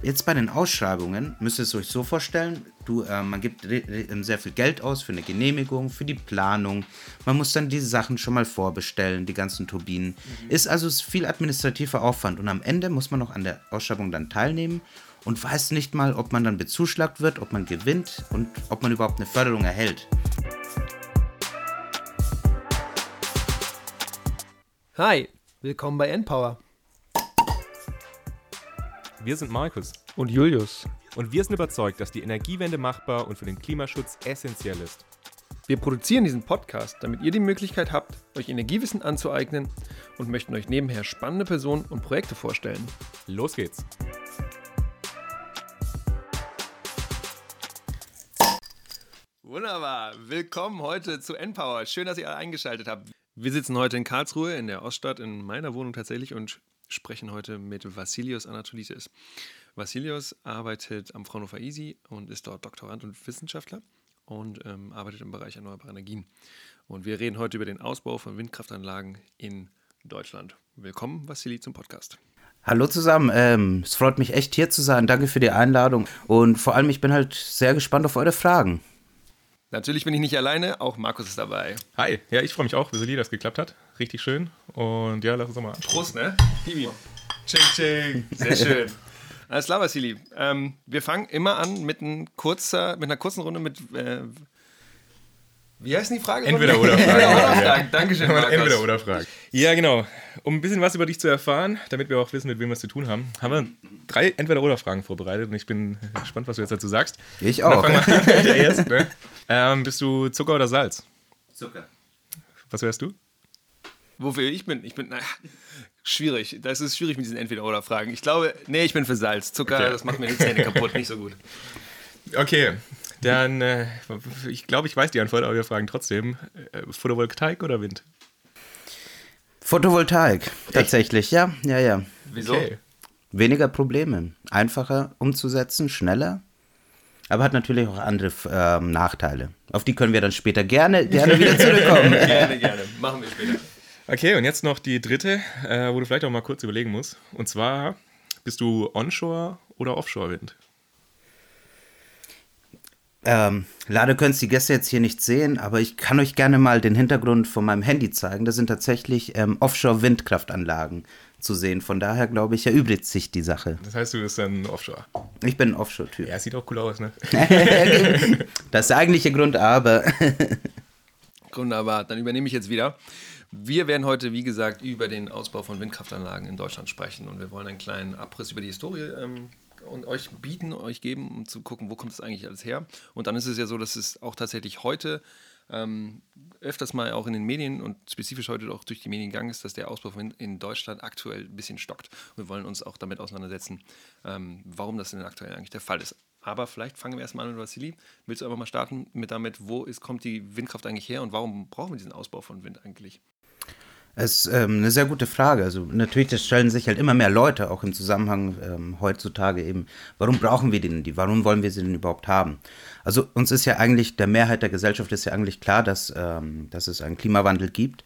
Jetzt bei den Ausschreibungen müsst ihr es euch so vorstellen, du, äh, man gibt ähm, sehr viel Geld aus für eine Genehmigung, für die Planung. Man muss dann diese Sachen schon mal vorbestellen, die ganzen Turbinen. Mhm. Ist also viel administrativer Aufwand und am Ende muss man noch an der Ausschreibung dann teilnehmen und weiß nicht mal, ob man dann bezuschlagt wird, ob man gewinnt und ob man überhaupt eine Förderung erhält. Hi, willkommen bei Endpower. Wir sind Markus und Julius. Und wir sind überzeugt, dass die Energiewende machbar und für den Klimaschutz essentiell ist. Wir produzieren diesen Podcast, damit ihr die Möglichkeit habt, euch Energiewissen anzueignen und möchten euch nebenher spannende Personen und Projekte vorstellen. Los geht's! Wunderbar, willkommen heute zu Npower. Schön, dass ihr alle eingeschaltet habt. Wir sitzen heute in Karlsruhe in der Oststadt in meiner Wohnung tatsächlich und sprechen heute mit Vassilios Anatolitis. Vassilios arbeitet am Fraunhofer ISI und ist dort Doktorand und Wissenschaftler und ähm, arbeitet im Bereich erneuerbare Energien. Und wir reden heute über den Ausbau von Windkraftanlagen in Deutschland. Willkommen, Vassili, zum Podcast. Hallo zusammen, ähm, es freut mich echt hier zu sein. Danke für die Einladung und vor allem ich bin halt sehr gespannt auf eure Fragen. Natürlich bin ich nicht alleine, auch Markus ist dabei. Hi, ja, ich freue mich auch, wie dass es geklappt hat. Richtig schön. Und ja, lass uns mal. Prost, ne? Hiwi. Ching, ching. Sehr schön. Alles klar, Vasili. Ähm, wir fangen immer an mit, ein kurzer, mit einer kurzen Runde mit. Äh, wie heißt die Frage? Entweder oder Fragen. Entweder oder Fragen. Dankeschön, Markus. Entweder oder Fragen. Ja, genau. Um ein bisschen was über dich zu erfahren, damit wir auch wissen, mit wem wir es zu tun haben, haben wir drei Entweder-Oder-Fragen vorbereitet und ich bin gespannt, was du jetzt dazu sagst. Ich auch. Dann fangen wir mit der ersten. Ne? Ähm, bist du Zucker oder Salz? Zucker. Was wärst du? Wofür ich bin? Ich bin, naja, schwierig. Das ist schwierig mit diesen Entweder-Oder-Fragen. Ich glaube, nee, ich bin für Salz. Zucker, okay. das macht mir die Zähne kaputt, nicht so gut. Okay, dann, äh, ich glaube, ich weiß die Antwort, aber wir fragen trotzdem: äh, Photovoltaik oder Wind? Photovoltaik, tatsächlich, ja, ja, ja. Wieso? Okay. Weniger Probleme, einfacher umzusetzen, schneller, aber hat natürlich auch andere ähm, Nachteile. Auf die können wir dann später gerne, gerne wieder zurückkommen. gerne, gerne. Machen wir später. Okay, und jetzt noch die dritte, äh, wo du vielleicht auch mal kurz überlegen musst. Und zwar, bist du Onshore oder Offshore-Wind? Ähm, leider können es die Gäste jetzt hier nicht sehen, aber ich kann euch gerne mal den Hintergrund von meinem Handy zeigen. Das sind tatsächlich ähm, Offshore-Windkraftanlagen zu sehen. Von daher glaube ich, erübrigt sich die Sache. Das heißt, du bist dann Offshore? Ich bin ein Offshore-Typ. Ja, sieht auch cool aus, ne? das ist der eigentliche Grund, aber. Wunderbar, dann übernehme ich jetzt wieder. Wir werden heute, wie gesagt, über den Ausbau von Windkraftanlagen in Deutschland sprechen und wir wollen einen kleinen Abriss über die Historie ähm, und euch bieten, euch geben, um zu gucken, wo kommt das eigentlich alles her. Und dann ist es ja so, dass es auch tatsächlich heute ähm, öfters mal auch in den Medien und spezifisch heute auch durch die Medien gegangen ist, dass der Ausbau in, in Deutschland aktuell ein bisschen stockt. Wir wollen uns auch damit auseinandersetzen, ähm, warum das denn aktuell eigentlich der Fall ist. Aber vielleicht fangen wir erstmal an mit Vassili. Willst du einfach mal starten mit damit, wo ist, kommt die Windkraft eigentlich her und warum brauchen wir diesen Ausbau von Wind eigentlich? Es ist ähm, eine sehr gute Frage. Also natürlich, das stellen sich halt immer mehr Leute auch im Zusammenhang ähm, heutzutage eben, warum brauchen wir denn die? Warum wollen wir sie denn überhaupt haben? Also uns ist ja eigentlich, der Mehrheit der Gesellschaft ist ja eigentlich klar, dass, ähm, dass es einen Klimawandel gibt,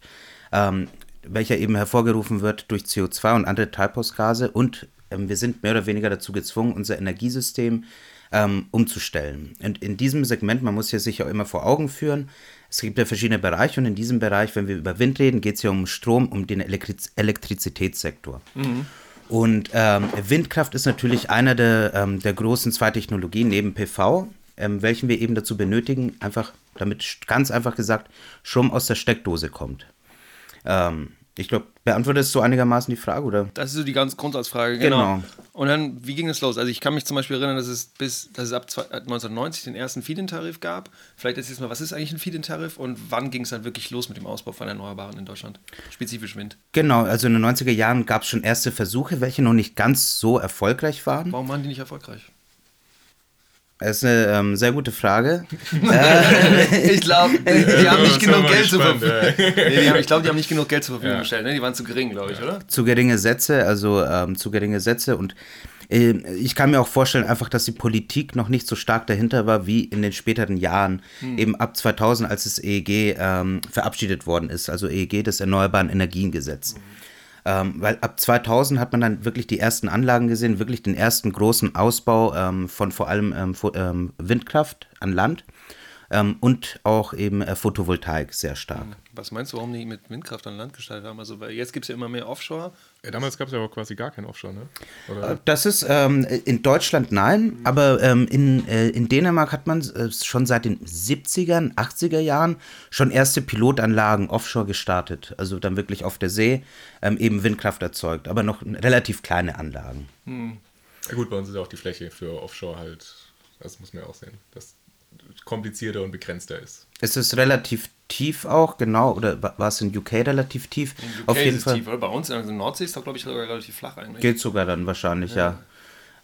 ähm, welcher eben hervorgerufen wird durch CO2 und andere Treibhausgase und ähm, wir sind mehr oder weniger dazu gezwungen, unser Energiesystem ähm, umzustellen. Und in diesem Segment, man muss ja sich auch immer vor Augen führen, es gibt ja verschiedene Bereiche und in diesem Bereich, wenn wir über Wind reden, geht es ja um Strom, um den Elektriz Elektrizitätssektor. Mhm. Und ähm, Windkraft ist natürlich einer der, ähm, der großen zwei Technologien neben PV, ähm, welchen wir eben dazu benötigen, einfach, damit ganz einfach gesagt, Strom aus der Steckdose kommt. Ähm, ich glaube, beantwortest du einigermaßen die Frage, oder? Das ist so die ganz Grundsatzfrage, genau. genau. Und dann, wie ging es los? Also ich kann mich zum Beispiel erinnern, dass es bis, dass es ab 1990 den ersten Feed-in-Tarif gab. Vielleicht jetzt mal, was ist eigentlich ein Feed-in-Tarif und wann ging es dann wirklich los mit dem Ausbau von Erneuerbaren in Deutschland? Spezifisch Wind. Genau, also in den 90er Jahren gab es schon erste Versuche, welche noch nicht ganz so erfolgreich waren. Warum waren die nicht erfolgreich? Das ist eine ähm, sehr gute Frage. ich glaube, die, die, haben nicht genug Geld zur Verfügung. Nee, ich glaube, die haben nicht genug Geld zur Verfügung gestellt. Ne? Die waren zu gering, glaube ich, oder? Zu geringe Sätze, also ähm, zu geringe Sätze. Und äh, ich kann mir auch vorstellen, einfach, dass die Politik noch nicht so stark dahinter war wie in den späteren Jahren, hm. eben ab 2000, als das EEG ähm, verabschiedet worden ist. Also EEG, das Erneuerbaren Energiengesetz. Hm. Ähm, weil ab 2000 hat man dann wirklich die ersten Anlagen gesehen, wirklich den ersten großen Ausbau ähm, von vor allem ähm, ähm Windkraft an Land ähm, und auch eben äh, Photovoltaik sehr stark. Was meinst du, warum die mit Windkraft an Land gestaltet haben? Also, weil jetzt gibt es ja immer mehr Offshore. Ja, damals gab es ja aber quasi gar kein Offshore, ne? Oder? Äh, das ist ähm, in Deutschland nein, aber ähm, in, äh, in Dänemark hat man äh, schon seit den 70ern, 80er Jahren schon erste Pilotanlagen offshore gestartet. Also dann wirklich auf der See ähm, eben Windkraft erzeugt, aber noch relativ kleine Anlagen. Hm. Ja, gut, bei uns ist auch die Fläche für Offshore halt, das muss man ja auch sehen. Das komplizierter und begrenzter ist. Es ist relativ tief auch, genau, oder war es in UK relativ tief? In UK Auf jeden ist Fall. tief, oder? Bei uns in der Nordsee ist es, glaube ich, sogar relativ flach eigentlich. Geht sogar dann wahrscheinlich, ja.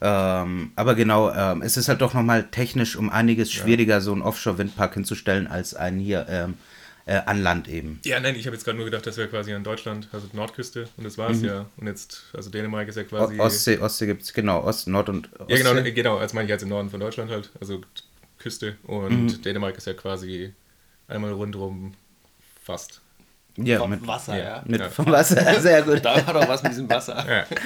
ja. Ähm, aber genau, ähm, es ist halt doch nochmal technisch um einiges schwieriger, ja. so einen Offshore-Windpark hinzustellen, als einen hier ähm, äh, an Land eben. Ja, nein, ich habe jetzt gerade nur gedacht, das wäre quasi in Deutschland, also Nordküste und das war es mhm. ja. Und jetzt, also Dänemark ist ja quasi. Ostsee, Ostsee gibt es, genau, Ost, Nord und Ostsee. Ja, genau, genau, als meine ich jetzt im Norden von Deutschland halt. Also Küste und mhm. Dänemark ist ja quasi einmal rundherum fast. Ja, mit Wasser, ja. Mit ja. Vom Wasser, sehr gut. da war doch was mit diesem Wasser. Ja.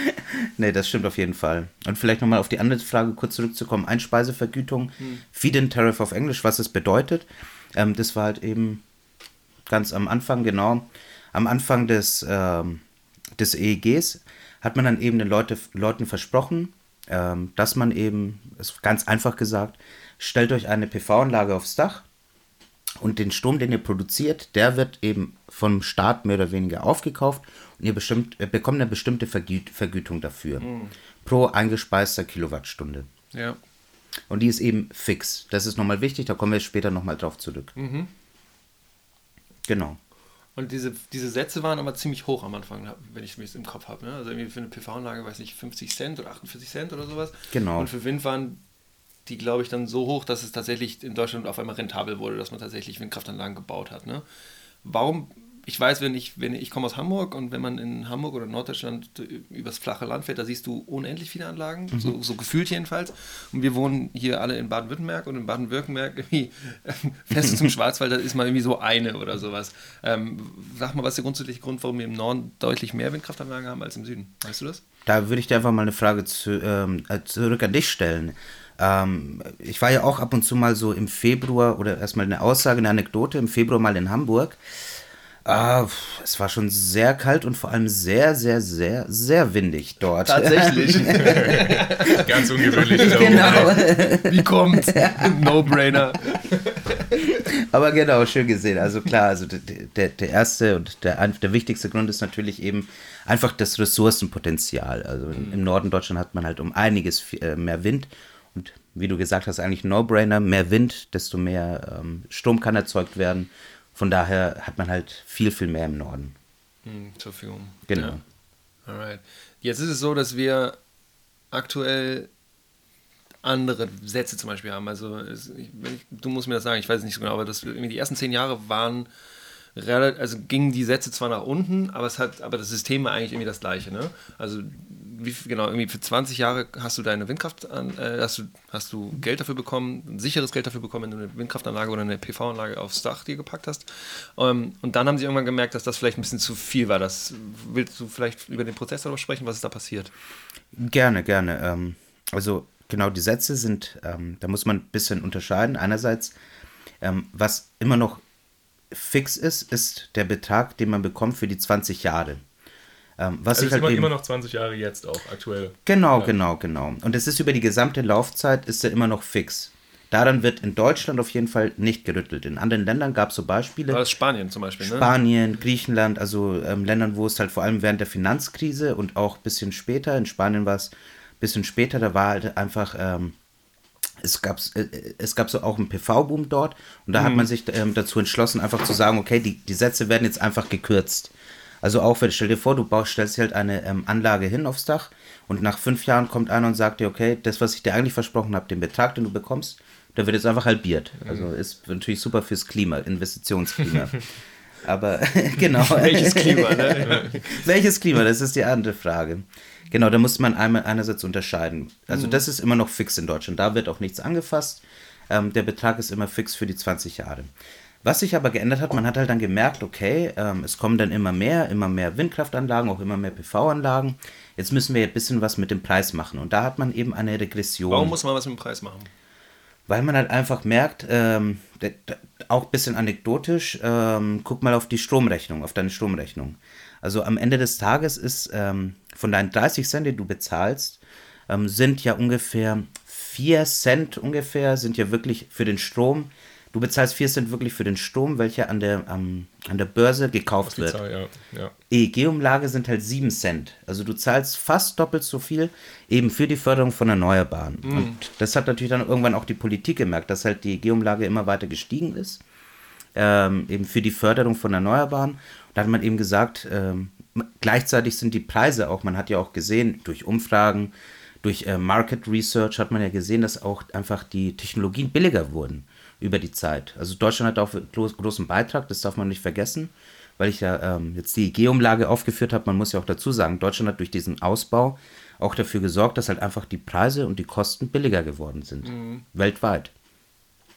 Nee, das stimmt auf jeden Fall. Und vielleicht nochmal auf die andere Frage kurz zurückzukommen. Einspeisevergütung, hm. Feed-in Tariff auf Englisch, was es bedeutet. Ähm, das war halt eben ganz am Anfang, genau. Am Anfang des, ähm, des EEGs hat man dann eben den Leute, Leuten versprochen, ähm, dass man eben, ist ganz einfach gesagt, stellt euch eine PV-Anlage aufs Dach und den Strom, den ihr produziert, der wird eben vom Staat mehr oder weniger aufgekauft und ihr bestimmt, bekommt eine bestimmte Vergüt Vergütung dafür. Mhm. Pro eingespeister Kilowattstunde. Ja. Und die ist eben fix. Das ist nochmal wichtig, da kommen wir später nochmal drauf zurück. Mhm. Genau. Und diese, diese Sätze waren aber ziemlich hoch am Anfang, wenn ich es im Kopf habe. Ne? Also irgendwie für eine PV-Anlage, weiß nicht, 50 Cent oder 48 Cent oder sowas. Genau. Und für Wind waren die, glaube ich, dann so hoch, dass es tatsächlich in Deutschland auf einmal rentabel wurde, dass man tatsächlich Windkraftanlagen gebaut hat. Ne? Warum, ich weiß, wenn ich, wenn ich komme aus Hamburg und wenn man in Hamburg oder Norddeutschland übers flache Land fährt, da siehst du unendlich viele Anlagen, mhm. so, so, gefühlt jedenfalls. Und wir wohnen hier alle in Baden-Württemberg und in Baden-Württemberg irgendwie fährst du zum Schwarzwald, da ist mal irgendwie so eine oder sowas. Ähm, sag mal, was ist der grundsätzliche Grund, warum wir im Norden deutlich mehr Windkraftanlagen haben als im Süden? Weißt du das? Da würde ich dir einfach mal eine Frage zu, ähm, äh, zurück an dich stellen. Ähm, ich war ja auch ab und zu mal so im Februar, oder erstmal eine Aussage, eine Anekdote, im Februar mal in Hamburg. Ah, es war schon sehr kalt und vor allem sehr, sehr, sehr, sehr windig dort. Tatsächlich. Ganz ungewöhnlich. Genau. Wie kommt's? No-brainer. Aber genau, schön gesehen. Also klar, also der, der erste und der, der wichtigste Grund ist natürlich eben einfach das Ressourcenpotenzial. Also im Norden Deutschland hat man halt um einiges äh, mehr Wind und wie du gesagt hast, eigentlich No-Brainer. Mehr Wind, desto mehr ähm, Strom kann erzeugt werden. Von daher hat man halt viel, viel mehr im Norden. Hm, zur Verfügung. Genau. Ja. Alright. Jetzt ist es so, dass wir aktuell andere Sätze zum Beispiel haben. Also es, ich, du musst mir das sagen, ich weiß es nicht so genau, aber das, die ersten zehn Jahre waren relativ, also gingen die Sätze zwar nach unten, aber es hat, aber das System war eigentlich irgendwie das gleiche. Ne? Also wie, genau, irgendwie für 20 Jahre hast du deine Windkraft, an, äh, hast, du, hast du Geld dafür bekommen, ein sicheres Geld dafür bekommen, wenn du eine Windkraftanlage oder eine PV-Anlage aufs Dach dir gepackt hast. Ähm, und dann haben sie irgendwann gemerkt, dass das vielleicht ein bisschen zu viel war. Das, willst du vielleicht über den Prozess darüber sprechen, was ist da passiert? Gerne, gerne. Ähm, also genau, die Sätze sind, ähm, da muss man ein bisschen unterscheiden. Einerseits, ähm, was immer noch fix ist, ist der Betrag, den man bekommt für die 20 Jahre. Ähm, was also ich halt immer, immer noch 20 Jahre jetzt auch aktuell. Genau, ja. genau, genau. Und es ist über die gesamte Laufzeit ist er immer noch fix. Daran wird in Deutschland auf jeden Fall nicht gerüttelt. In anderen Ländern gab es so Beispiele. Das Spanien zum Beispiel, ne? Spanien, Griechenland, also ähm, Ländern, wo es halt vor allem während der Finanzkrise und auch ein bisschen später, in Spanien war es ein bisschen später, da war halt einfach, ähm, es gab, äh, es gab so auch einen PV-Boom dort und da mhm. hat man sich ähm, dazu entschlossen, einfach zu sagen, okay, die, die Sätze werden jetzt einfach gekürzt. Also auch wenn, stell dir vor, du baust, stellst halt eine ähm, Anlage hin aufs Dach und nach fünf Jahren kommt einer und sagt dir, okay, das, was ich dir eigentlich versprochen habe, den Betrag, den du bekommst, der wird jetzt einfach halbiert. Mhm. Also ist natürlich super fürs Klima, Investitionsklima. Aber genau. Welches Klima, ne? Welches Klima, das ist die andere Frage. Genau, da muss man einmal einerseits unterscheiden. Also mhm. das ist immer noch fix in Deutschland. Da wird auch nichts angefasst. Ähm, der Betrag ist immer fix für die 20 Jahre. Was sich aber geändert hat, man hat halt dann gemerkt, okay, ähm, es kommen dann immer mehr, immer mehr Windkraftanlagen, auch immer mehr PV-Anlagen. Jetzt müssen wir ein bisschen was mit dem Preis machen. Und da hat man eben eine Regression. Warum muss man was mit dem Preis machen? Weil man halt einfach merkt, ähm, auch ein bisschen anekdotisch, ähm, guck mal auf die Stromrechnung, auf deine Stromrechnung. Also am Ende des Tages ist ähm, von deinen 30 Cent, die du bezahlst, ähm, sind ja ungefähr 4 Cent ungefähr, sind ja wirklich für den Strom Du bezahlst 4 Cent wirklich für den Strom, welcher an der, um, an der Börse gekauft wird. Zahl, ja, ja. EEG-Umlage sind halt 7 Cent. Also du zahlst fast doppelt so viel eben für die Förderung von Erneuerbaren. Mhm. Und das hat natürlich dann irgendwann auch die Politik gemerkt, dass halt die EEG-Umlage immer weiter gestiegen ist. Ähm, eben für die Förderung von Erneuerbaren. Da hat man eben gesagt, ähm, gleichzeitig sind die Preise auch, man hat ja auch gesehen, durch Umfragen, durch äh, Market Research hat man ja gesehen, dass auch einfach die Technologien billiger wurden über die Zeit. Also Deutschland hat auch einen großen Beitrag, das darf man nicht vergessen, weil ich ja ähm, jetzt die EG-Umlage aufgeführt habe. Man muss ja auch dazu sagen, Deutschland hat durch diesen Ausbau auch dafür gesorgt, dass halt einfach die Preise und die Kosten billiger geworden sind, mhm. weltweit.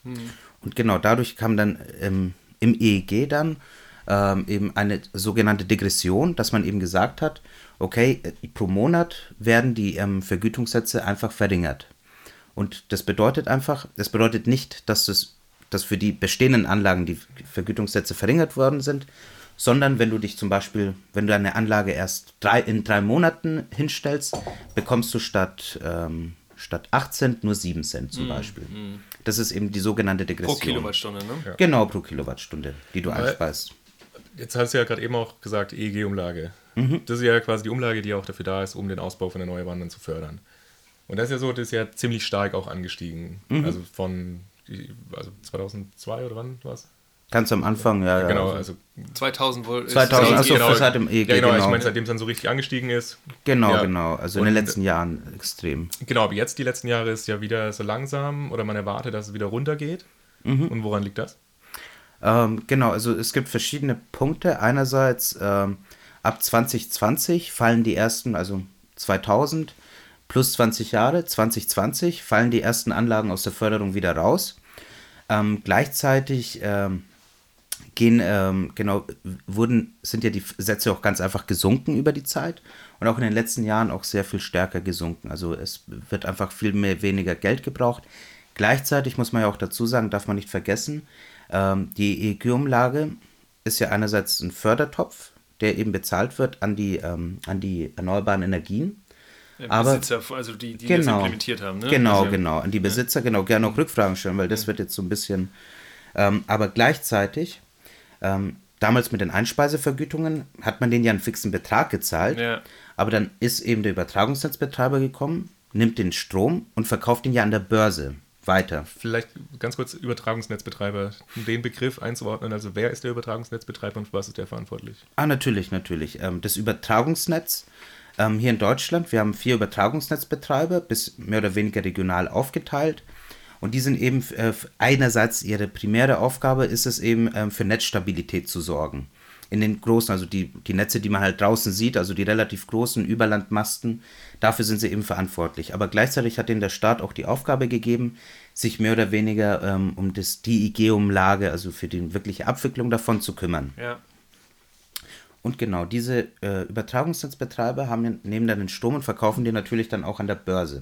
Mhm. Und genau dadurch kam dann ähm, im EEG dann ähm, eben eine sogenannte Degression, dass man eben gesagt hat, okay, äh, pro Monat werden die ähm, Vergütungssätze einfach verringert. Und das bedeutet einfach, das bedeutet nicht, dass, das, dass für die bestehenden Anlagen die Vergütungssätze verringert worden sind, sondern wenn du dich zum Beispiel, wenn du eine Anlage erst drei, in drei Monaten hinstellst, bekommst du statt, ähm, statt 8 Cent nur 7 Cent zum mm, Beispiel. Mm. Das ist eben die sogenannte Degression. Pro Kilowattstunde, ne? Ja. Genau, pro Kilowattstunde, die du Weil, einspeist. Jetzt hast du ja gerade eben auch gesagt, EEG-Umlage. Mhm. Das ist ja quasi die Umlage, die auch dafür da ist, um den Ausbau von Erneuerbaren zu fördern. Und das ist ja so, das ist ja ziemlich stark auch angestiegen. Mhm. Also von also 2002 oder wann war es? Ganz am Anfang, ja. ja genau, also 2000 wohl. 2000, also genau, seit dem EG, ja, genau, genau. ich meine, seitdem es dann so richtig angestiegen ist. Genau, ja. genau, also in den letzten Jahren extrem. Genau, aber jetzt die letzten Jahre ist ja wieder so langsam oder man erwartet, dass es wieder runtergeht. Mhm. Und woran liegt das? Ähm, genau, also es gibt verschiedene Punkte. Einerseits ähm, ab 2020 fallen die ersten, also 2000, plus 20 Jahre, 2020, fallen die ersten Anlagen aus der Förderung wieder raus. Ähm, gleichzeitig ähm, gehen, ähm, genau, wurden, sind ja die Sätze auch ganz einfach gesunken über die Zeit und auch in den letzten Jahren auch sehr viel stärker gesunken. Also es wird einfach viel mehr weniger Geld gebraucht. Gleichzeitig muss man ja auch dazu sagen, darf man nicht vergessen, ähm, die EEG-Umlage ist ja einerseits ein Fördertopf, der eben bezahlt wird an die, ähm, an die erneuerbaren Energien. Aber Besitzer, also die, die genau, das implementiert haben. Ne? Genau, also, genau. An die Besitzer, ja. genau, gerne auch Rückfragen stellen, weil das ja. wird jetzt so ein bisschen. Ähm, aber gleichzeitig, ähm, damals mit den Einspeisevergütungen, hat man denen ja einen fixen Betrag gezahlt. Ja. Aber dann ist eben der Übertragungsnetzbetreiber gekommen, nimmt den Strom und verkauft ihn ja an der Börse weiter. Vielleicht ganz kurz Übertragungsnetzbetreiber, den Begriff einzuordnen. Also wer ist der Übertragungsnetzbetreiber und für was ist der verantwortlich? Ah, natürlich, natürlich. Ähm, das Übertragungsnetz ähm, hier in Deutschland, wir haben vier Übertragungsnetzbetreiber, bis mehr oder weniger regional aufgeteilt. Und die sind eben äh, einerseits ihre primäre Aufgabe ist es eben ähm, für Netzstabilität zu sorgen. In den großen, also die, die Netze, die man halt draußen sieht, also die relativ großen Überlandmasten, dafür sind sie eben verantwortlich. Aber gleichzeitig hat ihnen der Staat auch die Aufgabe gegeben, sich mehr oder weniger ähm, um das DIG-Umlage, also für die wirkliche Abwicklung davon zu kümmern. Ja. Und genau, diese äh, Übertragungsnetzbetreiber haben, nehmen dann den Strom und verkaufen den natürlich dann auch an der Börse.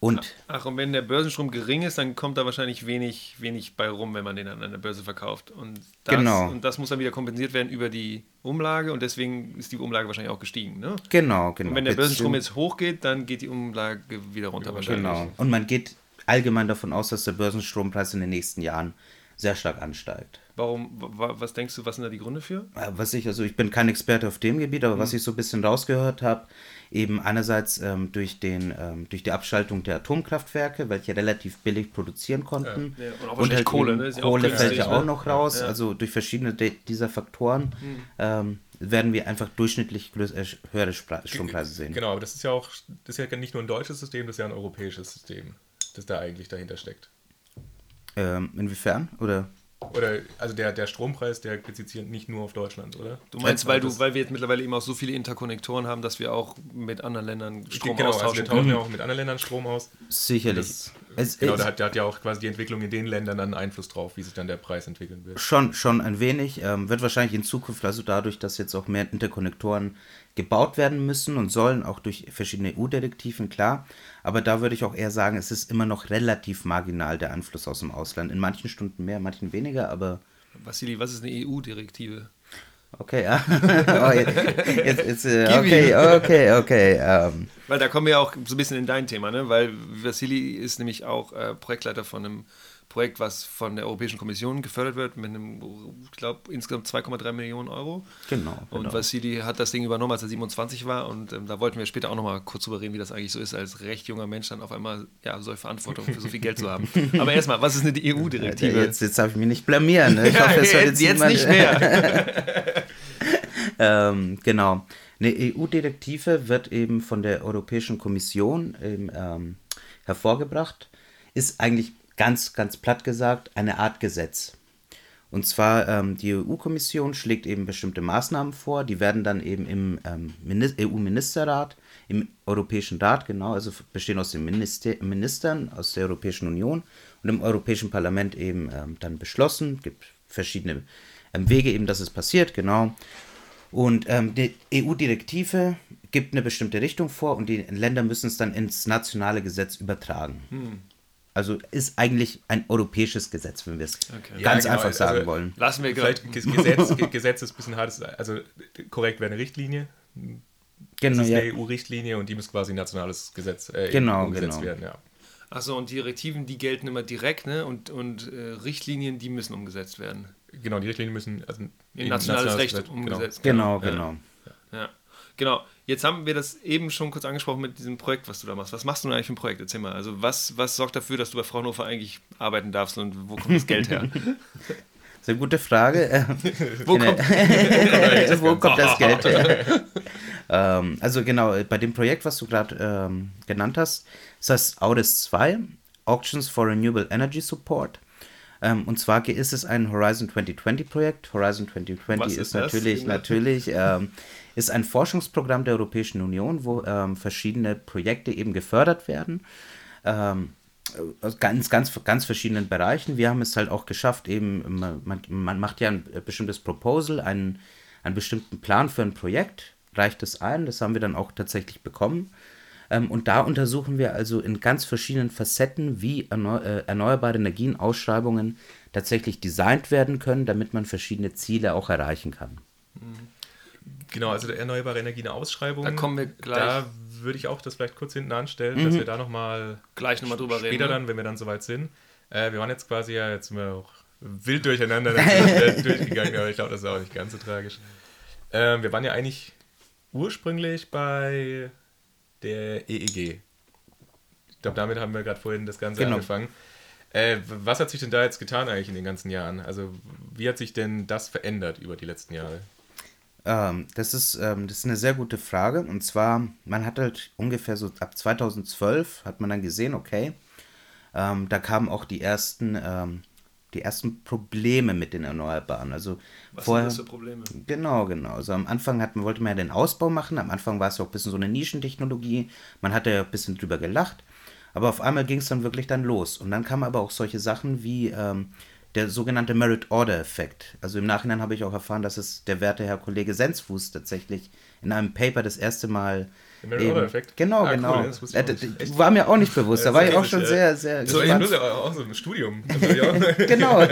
Und Ach, und wenn der Börsenstrom gering ist, dann kommt da wahrscheinlich wenig, wenig bei rum, wenn man den an der Börse verkauft. Und das, genau. und das muss dann wieder kompensiert werden über die Umlage und deswegen ist die Umlage wahrscheinlich auch gestiegen. Ne? Genau, genau. Und wenn der Börsenstrom jetzt hochgeht, dann geht die Umlage wieder runter wahrscheinlich. Genau. Und man geht allgemein davon aus, dass der Börsenstrompreis in den nächsten Jahren sehr stark ansteigt. Warum, was denkst du, was sind da die Gründe für? Was ich, also ich bin kein Experte auf dem Gebiet, aber mhm. was ich so ein bisschen rausgehört habe, eben einerseits ähm, durch, den, ähm, durch die Abschaltung der Atomkraftwerke, welche relativ billig produzieren konnten. Ja. Ja, und auch und halt Kohle, ne? Kohle fällt ja auch noch raus. Ja. Also durch verschiedene dieser Faktoren mhm. ähm, werden wir einfach durchschnittlich äh, höhere Strompreise sehen. Genau, aber das ist ja auch, das ist ja nicht nur ein deutsches System, das ist ja ein europäisches System, das da eigentlich dahinter steckt. Ähm, inwiefern? Oder? Oder also der, der Strompreis, der bezieht nicht nur auf Deutschland, oder? Du meinst, weil du, weil wir jetzt mittlerweile eben auch so viele Interkonnektoren haben, dass wir auch mit anderen Ländern Strom genau, austauschen also wir tauschen ja auch mit anderen Ländern Strom aus. Sicherlich. Das es, genau, da hat, da hat, ja auch quasi die Entwicklung in den Ländern dann Einfluss drauf, wie sich dann der Preis entwickeln wird. Schon, schon ein wenig. Ähm, wird wahrscheinlich in Zukunft, also dadurch, dass jetzt auch mehr Interkonnektoren gebaut werden müssen und sollen, auch durch verschiedene EU-Direktiven, klar. Aber da würde ich auch eher sagen, es ist immer noch relativ marginal der Einfluss aus dem Ausland. In manchen Stunden mehr, in manchen weniger, aber. Vassili, was ist eine EU-Direktive? Okay, ja. oh, jetzt, jetzt, jetzt, äh, okay, okay, okay. Um. Ähm. Weil da kommen wir auch so ein bisschen in dein Thema, ne? Weil Vassili ist nämlich auch äh, Projektleiter von einem Projekt, was von der Europäischen Kommission gefördert wird, mit einem, ich glaube, insgesamt 2,3 Millionen Euro. Genau. Und genau. Vassili hat das Ding übernommen, als er 27 war. Und ähm, da wollten wir später auch nochmal kurz drüber reden, wie das eigentlich so ist, als recht junger Mensch dann auf einmal ja, solche Verantwortung für so viel Geld zu haben. Aber erstmal, was ist eine EU-Direktive? Ja, jetzt jetzt darf ich mich nicht blamieren. Ne? Ich hoffe, es jetzt, jetzt nicht mehr. ähm, genau. Eine EU-Direktive wird eben von der Europäischen Kommission eben, ähm, hervorgebracht, ist eigentlich ganz, ganz platt gesagt eine Art Gesetz. Und zwar ähm, die EU-Kommission schlägt eben bestimmte Maßnahmen vor, die werden dann eben im ähm, EU-Ministerrat, im Europäischen Rat, genau, also bestehen aus den Minister Ministern aus der Europäischen Union und im Europäischen Parlament eben ähm, dann beschlossen. Es gibt verschiedene ähm, Wege eben, dass es passiert, genau. Und ähm, die EU-Direktive gibt eine bestimmte Richtung vor und die Länder müssen es dann ins nationale Gesetz übertragen. Hm. Also ist eigentlich ein europäisches Gesetz, wenn wir es okay. ganz ja, genau. einfach sagen also, wollen. Lassen wir vielleicht Gesetz, Gesetz ist ein bisschen hart, also korrekt wäre eine Richtlinie. Genau, das ist ja. eine EU-Richtlinie und die muss quasi nationales Gesetz äh, genau, umgesetzt genau. werden, ja. Achso, und Direktiven, die gelten immer direkt, ne? Und, und äh, Richtlinien, die müssen umgesetzt werden. Genau, die Richtlinien müssen also in nationales, nationales Recht, Recht umgesetzt Genau, genau. genau. Ja. ja. Genau. Jetzt haben wir das eben schon kurz angesprochen mit diesem Projekt, was du da machst. Was machst du denn eigentlich für ein Projekt? Erzähl mal. Also, was, was sorgt dafür, dass du bei Fraunhofer eigentlich arbeiten darfst und wo kommt das Geld her? Das ist eine gute Frage. wo, kommt, wo kommt das Geld ähm, also genau, bei dem Projekt, was du gerade ähm, genannt hast, ist das AUDIS 2, Auctions for Renewable Energy Support. Ähm, und zwar ist es ein Horizon 2020 Projekt. Horizon 2020 ist, ist natürlich, natürlich ähm, ist ein Forschungsprogramm der Europäischen Union, wo ähm, verschiedene Projekte eben gefördert werden. Ähm, aus ganz, ganz, ganz verschiedenen Bereichen. Wir haben es halt auch geschafft, eben, man, man macht ja ein bestimmtes Proposal, einen, einen bestimmten Plan für ein Projekt, reicht es ein, das haben wir dann auch tatsächlich bekommen. Ähm, und da untersuchen wir also in ganz verschiedenen Facetten, wie äh, erneuerbare Energienausschreibungen tatsächlich designt werden können, damit man verschiedene Ziele auch erreichen kann. Genau, also erneuerbare Energienausschreibungen. Da kommen wir gleich. Da würde ich auch das vielleicht kurz hinten anstellen, mhm. dass wir da nochmal gleich nochmal drüber später reden. Später dann, wenn wir dann soweit sind. Äh, wir waren jetzt quasi ja, jetzt sind wir auch wild durcheinander durchgegangen, aber ich glaube, das ist auch nicht ganz so tragisch. Äh, wir waren ja eigentlich ursprünglich bei der EEG. Ich glaube, damit haben wir gerade vorhin das Ganze genau. angefangen. Äh, was hat sich denn da jetzt getan eigentlich in den ganzen Jahren? Also wie hat sich denn das verändert über die letzten Jahre? Ähm, das, ist, ähm, das ist eine sehr gute Frage. Und zwar, man hat halt ungefähr so ab 2012 hat man dann gesehen, okay, ähm, da kamen auch die ersten ähm, die ersten Probleme mit den Erneuerbaren. Also Was vorher, sind das für Probleme? Genau, genau. Also am Anfang hat, man, wollte man ja den Ausbau machen. Am Anfang war es ja auch ein bisschen so eine Nischentechnologie. Man hatte ja ein bisschen drüber gelacht. Aber auf einmal ging es dann wirklich dann los. Und dann kamen aber auch solche Sachen wie ähm, der sogenannte Merit-Order-Effekt. Also im Nachhinein habe ich auch erfahren, dass es der werte Herr Kollege Sensfuß tatsächlich in einem Paper das erste Mal Effekt. Genau, ah, genau. Cool, äh, war mir auch nicht bewusst. Da war ich auch schon sehr, sehr. So, ich muss ja auch so ein Studium. genau.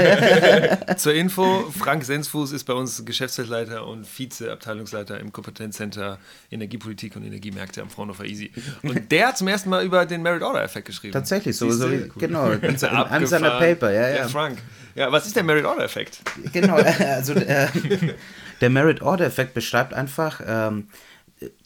Zur Info: Frank Sensfuß ist bei uns Geschäftsleiter und Vize-Abteilungsleiter im Kompetenzcenter Energiepolitik und Energiemärkte am Fraunhofer Easy. Und der hat zum ersten Mal über den Merit-Order-Effekt geschrieben. Tatsächlich, so, so cool. genau. In einem seiner Paper, ja, ja. ja Frank. Ja, was ist der Merit-Order-Effekt? Genau, also äh, der Merit-Order-Effekt beschreibt einfach. Ähm,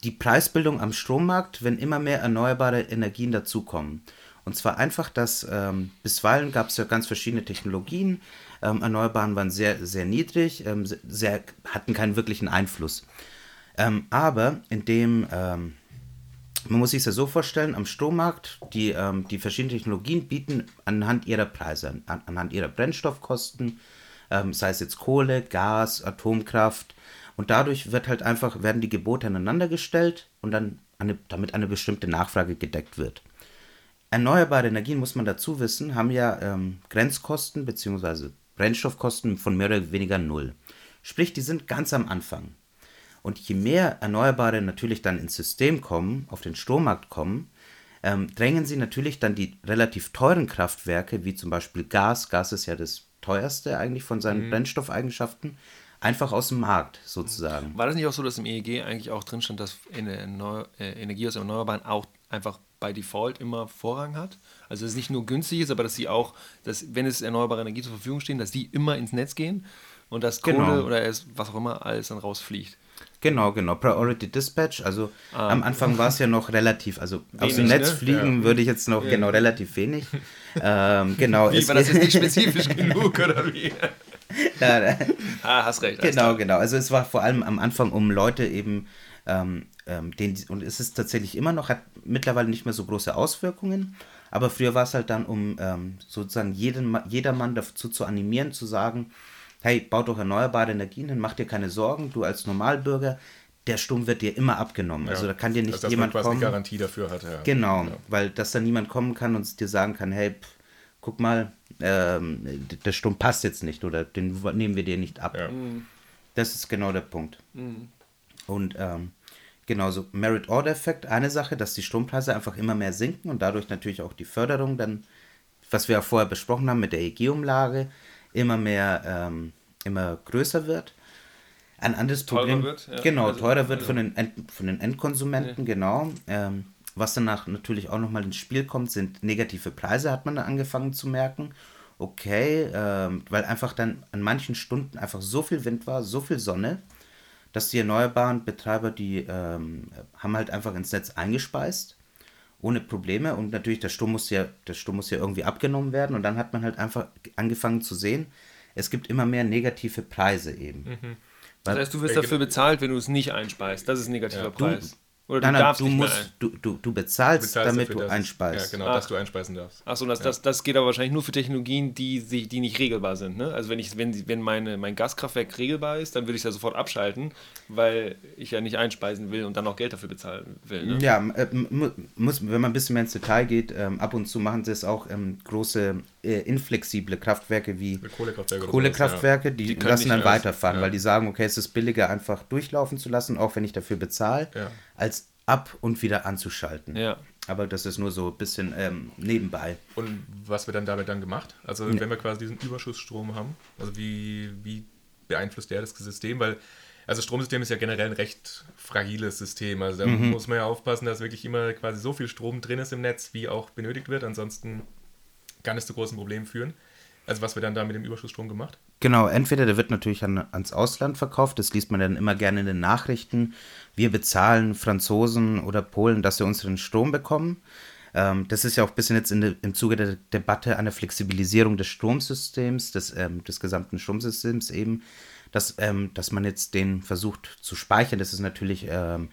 die Preisbildung am Strommarkt, wenn immer mehr erneuerbare Energien dazukommen. Und zwar einfach, dass ähm, bisweilen gab es ja ganz verschiedene Technologien. Ähm, Erneuerbaren waren sehr, sehr niedrig, ähm, sehr, hatten keinen wirklichen Einfluss. Ähm, aber indem, ähm, man muss sich das ja so vorstellen, am Strommarkt, die, ähm, die verschiedenen Technologien bieten anhand ihrer Preise, an, anhand ihrer Brennstoffkosten, sei es jetzt Kohle, Gas, Atomkraft, und dadurch wird halt einfach, werden die Gebote aneinander gestellt und dann eine, damit eine bestimmte Nachfrage gedeckt wird. erneuerbare Energien, muss man dazu wissen, haben ja ähm, Grenzkosten bzw. Brennstoffkosten von mehr oder weniger null. Sprich, die sind ganz am Anfang. Und je mehr Erneuerbare natürlich dann ins System kommen, auf den Strommarkt kommen, ähm, drängen sie natürlich dann die relativ teuren Kraftwerke, wie zum Beispiel Gas, Gas ist ja das teuerste eigentlich von seinen mhm. Brennstoffeigenschaften, einfach aus dem Markt sozusagen. War das nicht auch so, dass im EEG eigentlich auch drin stand, dass äh, Energie aus Erneuerbaren auch einfach bei Default immer Vorrang hat? Also dass es nicht nur günstig ist, aber dass sie auch, dass wenn es erneuerbare Energie zur Verfügung stehen, dass die immer ins Netz gehen und dass Kohle genau. oder was auch immer alles dann rausfliegt. Genau, genau. Priority Dispatch. Also ah. am Anfang war es ja noch relativ, also wenig, aus dem Netz ne? fliegen ja. würde ich jetzt noch, ja. genau, relativ wenig. ähm, genau. Wie, war das jetzt nicht spezifisch genug oder wie? ah, hast recht. Genau, genau. Also es war vor allem am Anfang, um Leute eben, ähm, ähm, den, und es ist tatsächlich immer noch, hat mittlerweile nicht mehr so große Auswirkungen, aber früher war es halt dann, um ähm, sozusagen jeden, jedermann dazu zu animieren, zu sagen, hey, baut doch erneuerbare Energien hin, mach dir keine Sorgen, du als Normalbürger, der Strom wird dir immer abgenommen. Ja. Also da kann dir nicht also, jemand man quasi kommen. Eine Garantie dafür hat. Ja. Genau, ja. weil dass da niemand kommen kann und dir sagen kann, hey, pff, guck mal, ähm, der Strom passt jetzt nicht oder den nehmen wir dir nicht ab. Mhm. Das ist genau der Punkt. Mhm. Und ähm, genauso Merit-Order-Effekt, eine Sache, dass die Strompreise einfach immer mehr sinken und dadurch natürlich auch die Förderung dann, was wir ja vorher besprochen haben mit der EG-Umlage, immer mehr, ähm, immer größer wird. Ein anderes teurer Problem, wird, ja. genau, also, teurer wird also. von, den End, von den Endkonsumenten, ja. genau. Ähm, was danach natürlich auch nochmal ins Spiel kommt, sind negative Preise, hat man dann angefangen zu merken. Okay, ähm, weil einfach dann an manchen Stunden einfach so viel Wind war, so viel Sonne, dass die erneuerbaren Betreiber, die ähm, haben halt einfach ins Netz eingespeist ohne Probleme und natürlich der Strom muss ja, der Strom muss ja irgendwie abgenommen werden und dann hat man halt einfach angefangen zu sehen, es gibt immer mehr negative Preise eben. Mhm. Das heißt, du wirst dafür bezahlt, wenn du es nicht einspeist. Das ist ein negativer ja. Preis. Oder du nein, darfst du, musst, du, du, du bezahlst, bezahlst damit dafür, du einspeist. Ja, genau, Ach. dass du einspeisen darfst. Achso, das, ja. das, das geht aber wahrscheinlich nur für Technologien, die, die nicht regelbar sind. Ne? Also wenn, ich, wenn, wenn meine, mein Gaskraftwerk regelbar ist, dann würde ich es ja sofort abschalten, weil ich ja nicht einspeisen will und dann auch Geld dafür bezahlen will. Ne? Ja, äh, muss, wenn man ein bisschen mehr ins Detail geht, ähm, ab und zu machen sie es auch ähm, große äh, inflexible Kraftwerke wie Kohlekraftwerke, Kohlekraftwerke ja. die, die lassen dann weiterfahren, weil die sagen, okay, es ist billiger einfach durchlaufen zu lassen, auch wenn ich dafür bezahle, als ab und wieder anzuschalten. Ja. Aber das ist nur so ein bisschen ähm, nebenbei. Und was wird dann damit dann gemacht? Also ja. wenn wir quasi diesen Überschussstrom haben, also wie, wie beeinflusst der das System? Weil also das Stromsystem ist ja generell ein recht fragiles System. Also da mhm. muss man ja aufpassen, dass wirklich immer quasi so viel Strom drin ist im Netz, wie auch benötigt wird. Ansonsten kann es zu großen Problemen führen. Also was wird dann da mit dem Überschussstrom gemacht? Genau, entweder der wird natürlich an, ans Ausland verkauft, das liest man dann immer gerne in den Nachrichten. Wir bezahlen Franzosen oder Polen, dass sie unseren Strom bekommen. Ähm, das ist ja auch ein bisschen jetzt de, im Zuge der Debatte der Flexibilisierung des Stromsystems, des, ähm, des gesamten Stromsystems eben, dass, ähm, dass man jetzt den versucht zu speichern. Das ist natürlich ähm,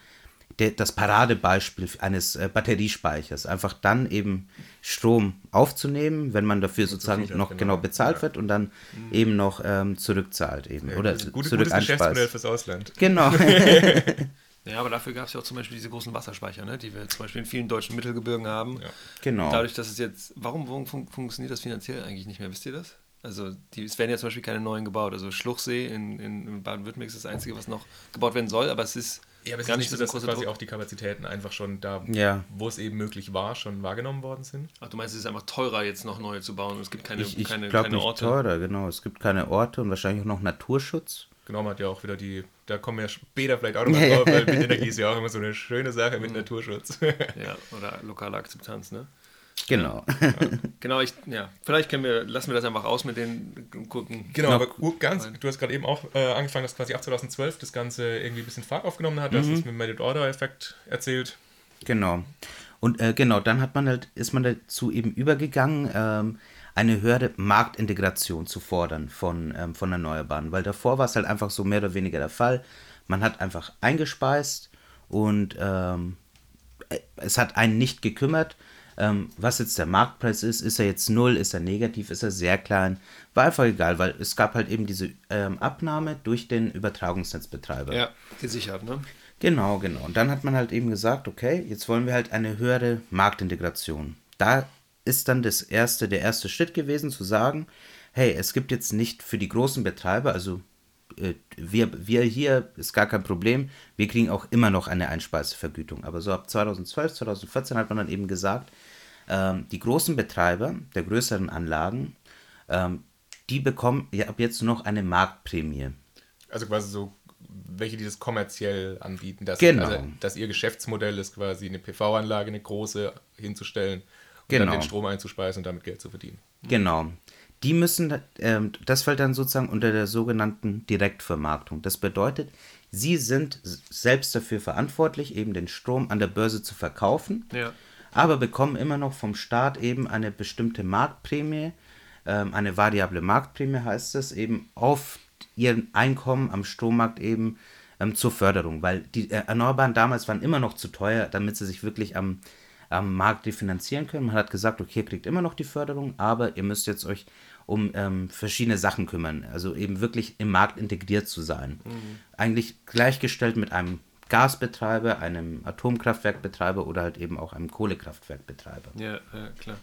der, das Paradebeispiel eines äh, Batteriespeichers. Einfach dann eben Strom aufzunehmen, wenn man dafür sozusagen noch genau, genau bezahlt ja. wird und dann mhm. eben noch ähm, zurückzahlt eben. Ja, oder gute, zurück gutes Geschäftsmodell fürs Ausland. Genau. ja, aber dafür gab es ja auch zum Beispiel diese großen Wasserspeicher, ne, die wir zum Beispiel in vielen deutschen Mittelgebirgen haben. Ja. Genau. Dadurch, dass es jetzt, warum, warum fun funktioniert das finanziell eigentlich nicht mehr? Wisst ihr das? Also die, es werden ja zum Beispiel keine neuen gebaut. Also Schluchsee in, in Baden-Württemberg ist das Einzige, was noch gebaut werden soll, aber es ist ja, aber es ist nicht so, dass quasi auch die Kapazitäten einfach schon da, ja. wo es eben möglich war, schon wahrgenommen worden sind. Ach, du meinst, es ist einfach teurer, jetzt noch neue zu bauen. Es gibt keine, ich, ich keine, keine nicht Orte. teurer, genau. Es gibt keine Orte und wahrscheinlich auch noch Naturschutz. Genau, man hat ja auch wieder die, da kommen wir später vielleicht auch nochmal drauf, weil Windenergie ist ja auch immer so eine schöne Sache mit mhm. Naturschutz. ja, oder lokale Akzeptanz, ne? Genau. Ja. genau, ich, ja. Vielleicht können wir, lassen wir das einfach aus mit den gucken. Genau, aber ganz, du hast gerade eben auch äh, angefangen, dass quasi ab 2012 das Ganze irgendwie ein bisschen Fahrt aufgenommen hat. Du mhm. hast es mit dem Merit Order Effekt erzählt. Genau. Und äh, genau, dann hat man halt, ist man dazu eben übergegangen, ähm, eine höhere Marktintegration zu fordern von, ähm, von Erneuerbaren. Weil davor war es halt einfach so mehr oder weniger der Fall. Man hat einfach eingespeist und ähm, äh, es hat einen nicht gekümmert ähm, was jetzt der Marktpreis ist. Ist er jetzt null, ist er negativ, ist er sehr klein? War einfach egal, weil es gab halt eben diese ähm, Abnahme durch den Übertragungsnetzbetreiber. Ja, gesichert, ne? Genau, genau. Und dann hat man halt eben gesagt, okay, jetzt wollen wir halt eine höhere Marktintegration. da ist dann das erste, der erste Schritt gewesen, zu sagen, hey, es gibt jetzt nicht für die großen Betreiber, also wir, wir hier ist gar kein Problem, wir kriegen auch immer noch eine Einspeisevergütung. Aber so ab 2012, 2014 hat man dann eben gesagt, ähm, die großen Betreiber der größeren Anlagen, ähm, die bekommen ja ab jetzt noch eine Marktprämie. Also quasi so welche, die das kommerziell anbieten, dass, Genau. also, dass ihr Geschäftsmodell ist, quasi eine PV-Anlage, eine große hinzustellen und Genau. dann den Strom einzuspeisen und damit Geld zu verdienen. Genau. Die müssen, ähm, das fällt dann sozusagen unter der sogenannten Direktvermarktung. Das bedeutet, sie sind selbst dafür verantwortlich, eben den Strom an der Börse zu verkaufen, Ja. aber bekommen immer noch vom Staat eben eine bestimmte Marktprämie, ähm, eine variable Marktprämie heißt es, eben auf ihren Einkommen am Strommarkt eben ähm, zur Förderung, weil die äh, Erneuerbaren damals waren immer noch zu teuer, damit sie sich wirklich am, am Markt refinanzieren können. Man hat gesagt, okay, ihr kriegt immer noch die Förderung, aber ihr müsst jetzt euch um ähm, verschiedene Sachen kümmern, also eben wirklich im Markt integriert zu sein. Eigentlich gleichgestellt mit einem Gasbetreiber, einem Atomkraftwerkbetreiber oder halt eben auch einem Kohlekraftwerkbetreiber. Ja, ja, klar.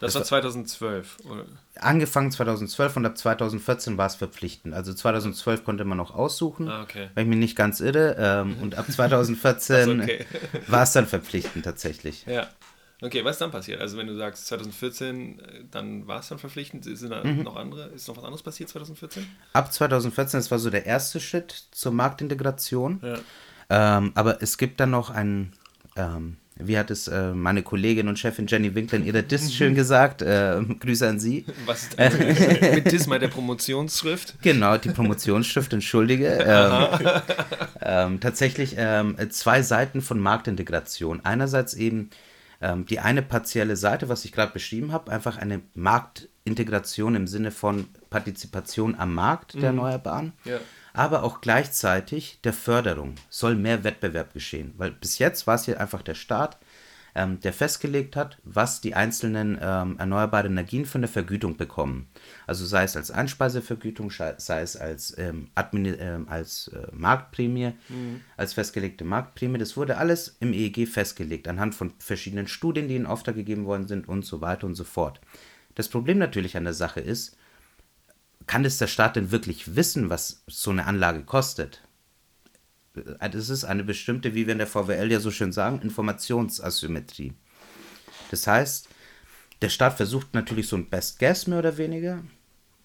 Das, war 2012. Oder? Angefangen 2012 und ab 2014 war es verpflichtend. Also 2012 konnte man noch aussuchen, Ah, okay. wenn ich mich nicht ganz irre. Ähm, und ab 2014 Ach so, okay. war es dann verpflichtend tatsächlich. Ja. Okay, was ist dann passiert? Also wenn du sagst 2014, äh, dann war es dann verpflichtend. Sind da Mhm. noch andere, ist noch was anderes passiert 2014? Ab 2014, das war so der erste Schritt zur Marktintegration. Ja. Ähm, aber es gibt dann noch einen, ähm, wie hat es äh, meine Kollegin und Chefin Jenny Winkler in ihrer Diss schön gesagt, äh, Grüße an sie. Was ist äh, mit diesmal der Promotionsschrift? Genau, die Promotionsschrift, entschuldige. Ähm, ähm, tatsächlich ähm, zwei Seiten von Marktintegration. Einerseits eben ähm, die eine partielle Seite, was ich gerade beschrieben habe, einfach eine Marktintegration im Sinne von Partizipation am Markt der Erneuerbaren. Ja. Aber auch gleichzeitig der Förderung soll mehr Wettbewerb geschehen. Weil bis jetzt war es hier einfach der Staat, ähm, der festgelegt hat, was die einzelnen ähm, erneuerbaren Energien für eine Vergütung bekommen. Also sei es als Einspeisevergütung, sei es als, ähm, ähm, als äh, Marktprämie, als festgelegte Marktprämie. Das wurde alles im EEG festgelegt, anhand von verschiedenen Studien, die in Auftrag gegeben worden sind und so weiter und so fort. Das Problem natürlich an der Sache ist, kann es der Staat denn wirklich wissen, was so eine Anlage kostet? Äh, Das ist eine bestimmte, wie wir in der VWL ja so schön sagen, Informationsasymmetrie. Das heißt, der Staat versucht natürlich so ein Best Guess mehr oder weniger.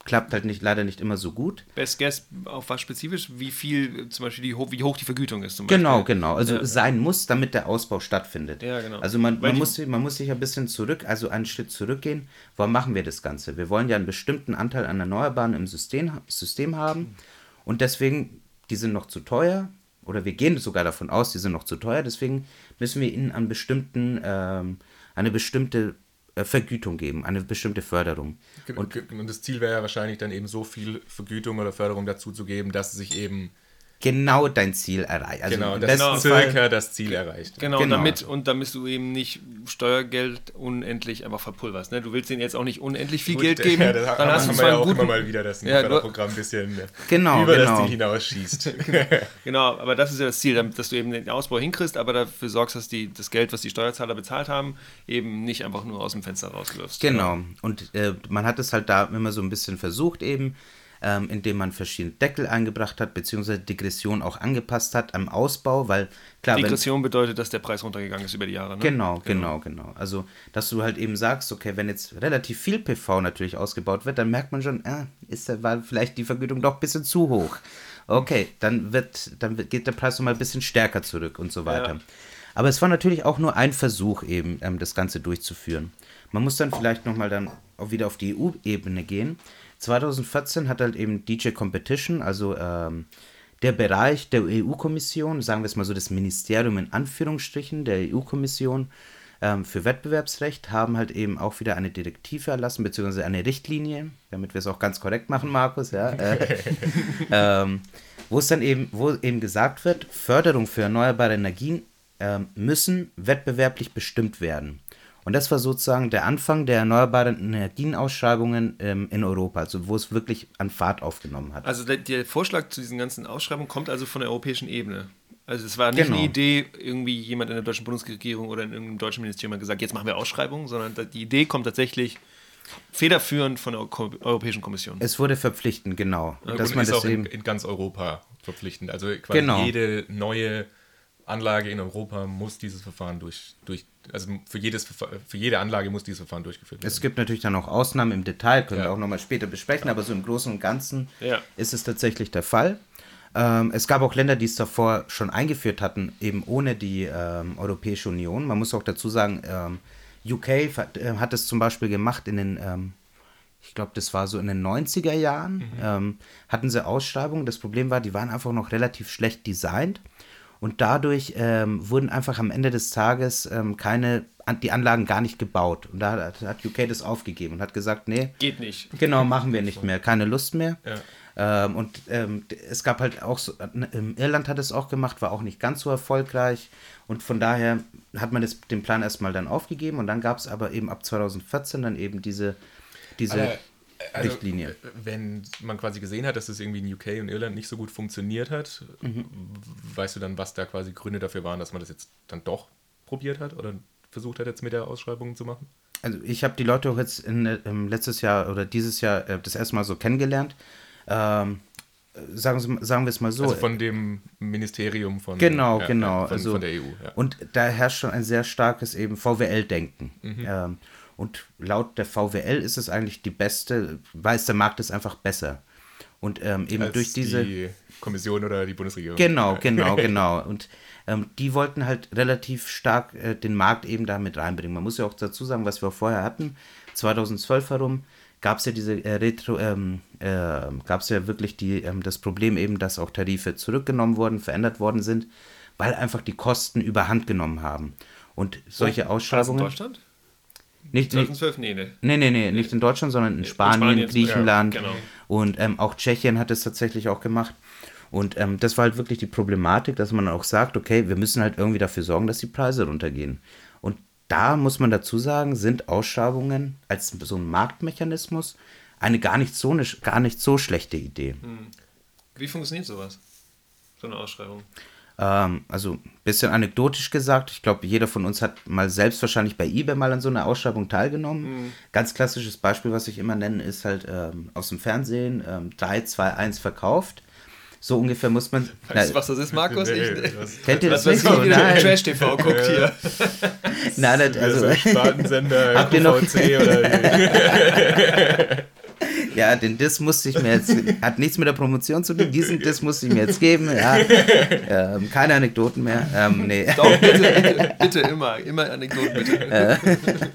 Klappt halt nicht, leider nicht immer so gut. Best Guess auf was spezifisch? Wie viel zum Beispiel, die, wie hoch die Vergütung ist zum Genau, Beispiel? genau. Also Ja. sein muss, damit der Ausbau stattfindet. Ja, genau. Also man, man, muss, man muss sich ein bisschen zurück, also einen Schritt zurückgehen. Warum machen wir das Ganze? Wir wollen ja einen bestimmten Anteil an Erneuerbaren im System, System haben und deswegen, die sind noch zu teuer oder wir gehen sogar davon aus, die sind noch zu teuer, deswegen müssen wir ihnen an bestimmten, ähm, eine bestimmte äh, Vergütung geben, eine bestimmte Förderung. Und, und das Ziel wäre ja wahrscheinlich dann eben so viel Vergütung oder Förderung dazu zu geben, dass es sich eben Genau dein Ziel erreicht. Also genau, das Fall- circa das Ziel erreicht. Genau, Genau. Damit, und damit du eben nicht Steuergeld unendlich einfach verpulverst. Ne? Du willst denen jetzt auch nicht unendlich viel Gut, Geld geben. Ja, das dann hast du haben zwar wir ja auch guten, immer mal wieder, dass ein Ja, Förderprogramm ein bisschen Genau, über genau. das Ziel hinausschießt. Genau, aber das ist ja das Ziel, damit- dass du eben den Ausbau hinkriegst, aber dafür sorgst, dass die, das Geld, was die Steuerzahler bezahlt haben, eben nicht einfach nur aus dem Fenster rauswirfst. Genau. Und äh, man hat es halt da immer so ein bisschen versucht eben, ähm, indem man verschiedene Deckel eingebracht hat, beziehungsweise Degression auch angepasst hat am Ausbau, weil klar, wenn, Degression bedeutet, dass der Preis runtergegangen ist über die Jahre. Ne? Genau, genau, genau. Also, dass du halt eben sagst, okay, wenn jetzt relativ viel PV natürlich ausgebaut wird, dann merkt man schon, äh, ist war vielleicht die Vergütung doch ein bisschen zu hoch. Okay, dann wird, dann geht der Preis nochmal ein bisschen stärker zurück und so weiter. Ja. Aber es war natürlich auch nur ein Versuch eben, ähm, das Ganze durchzuführen. Man muss dann vielleicht nochmal dann auch wieder auf die EU-Ebene gehen. 2014 hat halt eben DJ Competition, also ähm, der Bereich der EU-Kommission, sagen wir es mal so, das Ministerium in Anführungsstrichen der EU-Kommission ähm, für Wettbewerbsrecht, haben halt eben auch wieder eine Direktive erlassen, beziehungsweise eine Richtlinie, damit wir es auch ganz korrekt machen, Markus, ja. Äh, ähm, wo es dann eben, wo eben gesagt wird, Förderung für erneuerbare Energien ähm, müssen wettbewerblich bestimmt werden. Und das war sozusagen der Anfang der erneuerbaren Energienausschreibungen ähm, in Europa, also wo es wirklich an Fahrt aufgenommen hat. Also der, der Vorschlag zu diesen ganzen Ausschreibungen kommt also von der europäischen Ebene. Also es war nicht Genau. eine Idee, irgendwie jemand in der deutschen Bundesregierung oder in irgendeinem deutschen Ministerium hat gesagt, jetzt machen wir Ausschreibungen, sondern die Idee kommt tatsächlich federführend von der Europäischen Kommission. Es wurde verpflichtend, genau. Und dass man ist das auch in, eben. in ganz Europa verpflichtend. Also quasi Genau. jede neue Anlage in Europa muss dieses Verfahren durch, durch also für, jedes, für jede Anlage muss dieses Verfahren durchgeführt werden. Es gibt natürlich dann auch Ausnahmen im Detail, können Ja. wir auch nochmal später besprechen, aber so im Großen und Ganzen Ja. ist es tatsächlich der Fall. Ähm, es gab auch Länder, die es davor schon eingeführt hatten, eben ohne die ähm, Europäische Union. Man muss auch dazu sagen, ähm, UK hat, äh, hat es zum Beispiel gemacht in den, ähm, ich glaube, das war so in den 90er Jahren, ähm, hatten sie Ausschreibungen. Das Problem war, die waren einfach noch relativ schlecht designt. Und dadurch ähm, wurden einfach am Ende des Tages ähm, keine, die Anlagen gar nicht gebaut. Und da hat, hat UK das aufgegeben und hat gesagt, nee, Geht nicht. Genau, machen wir nicht mehr. Keine Lust mehr. Ja. Ähm, und ähm, es gab halt auch so, in Irland hat es auch gemacht, war auch nicht ganz so erfolgreich. Und von daher hat man das, den Plan erstmal dann aufgegeben. Und dann gab es aber eben ab 2014 dann eben diese, diese Aber, also, Richtlinie. Wenn man quasi gesehen hat, dass es irgendwie in UK und Irland nicht so gut funktioniert hat, Mhm. weißt du dann, was da quasi Gründe dafür waren, dass man das jetzt dann doch probiert hat oder versucht hat, jetzt mit der Ausschreibung zu machen? Also ich habe die Leute auch jetzt in, äh, im letztes Jahr oder dieses Jahr äh, das erste Mal so kennengelernt. Ähm, äh, sagen, Sie, sagen wir es mal so. Also von dem Ministerium von, Genau, ja, genau. von, also, von der EU. Ja. Und da herrscht schon ein sehr starkes eben VWL-Denken. Mhm. Ähm, und laut der VWL ist es eigentlich die beste, weiß der Markt ist einfach besser. Und ähm, eben Als durch diese. die Kommission oder die Bundesregierung. Genau, genau, genau. Und ähm, die wollten halt relativ stark äh, den Markt eben da mit reinbringen. Man muss ja auch dazu sagen, was wir vorher hatten, 2012 herum gab es ja diese äh, Retro, ähm, äh, gab es ja wirklich die, ähm, das Problem eben, dass auch Tarife zurückgenommen wurden, verändert worden sind, weil einfach die Kosten überhand genommen haben. Und solche War das in Ausschreibungen. Deutschland? Nicht, nicht, 2012? Nee, nee. Nee, nee, nee, nicht in Deutschland, sondern in Spanien, Spanien, Griechenland ja, genau. und ähm, auch Tschechien hat es tatsächlich auch gemacht. Und ähm, das war halt wirklich die Problematik, dass man auch sagt, okay, wir müssen halt irgendwie dafür sorgen, dass die Preise runtergehen. Und da muss man dazu sagen, sind Ausschreibungen als so ein Marktmechanismus eine gar nicht so, eine, gar nicht so schlechte Idee. Wie funktioniert sowas? So eine Ausschreibung. Ähm, also ein bisschen anekdotisch gesagt, ich glaube, jeder von uns hat mal selbst wahrscheinlich bei eBay mal an so einer Ausschreibung teilgenommen. Ganz klassisches Beispiel, was ich immer nenne, ist halt ähm, aus dem Fernsehen ähm, 3, 2, 1 verkauft. So ungefähr muss man. Weißt du, was das ist, Markus? Nee, ich, das- Kennt ihr das was nicht was so? Nein. Trash-TV guckt hier. Nein, das, Also, also, Spartensender, Habt ihr noch- QVC oder ja, den Diss musste ich mir jetzt, hat nichts mit der Promotion zu tun, diesen Diss musste ich mir jetzt geben, ja. Ähm, keine Anekdoten mehr, ähm, nee. Doch, bitte, bitte, bitte, immer. Immer Anekdoten, bitte.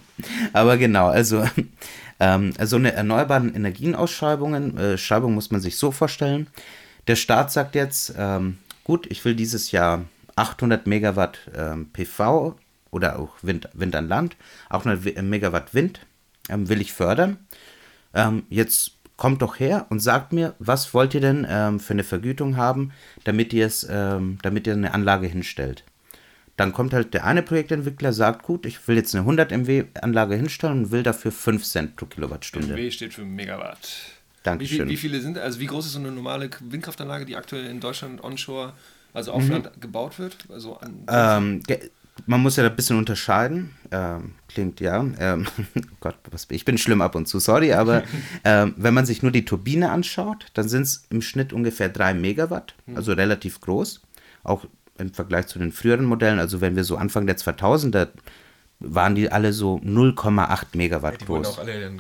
Aber genau, also, ähm, also eine erneuerbaren Energienausschreibungen, äh, Schreibung muss man sich so vorstellen. Der Staat sagt jetzt, ähm, gut, ich will dieses Jahr 800 Megawatt ähm, PV oder auch Wind, Wind an Land, 800 We- Megawatt Wind ähm, will ich fördern. Ähm, jetzt kommt doch her und sagt mir, was wollt ihr denn ähm, für eine Vergütung haben, damit ihr es, ähm, damit ihr eine Anlage hinstellt. Dann kommt halt der eine Projektentwickler, sagt, gut, ich will jetzt eine 100 MW Anlage hinstellen und will dafür 5 Cent pro Kilowattstunde. W steht für Megawatt. Wie, Dankeschön. viel, wie viele sind, also wie groß ist so eine normale Windkraftanlage, die aktuell in Deutschland onshore, also auf Land gebaut wird? Also an, Ähm, man muss ja da ein bisschen unterscheiden. Ähm, klingt ja. Ähm, oh Gott, was, ich bin schlimm ab und zu, sorry, aber ähm, wenn man sich nur die Turbine anschaut, dann sind es im Schnitt ungefähr 3 Megawatt, also relativ groß. Auch im Vergleich zu den früheren Modellen, also wenn wir so Anfang der 2000er waren die alle so 0,8 Megawatt Die wurden groß. auch alle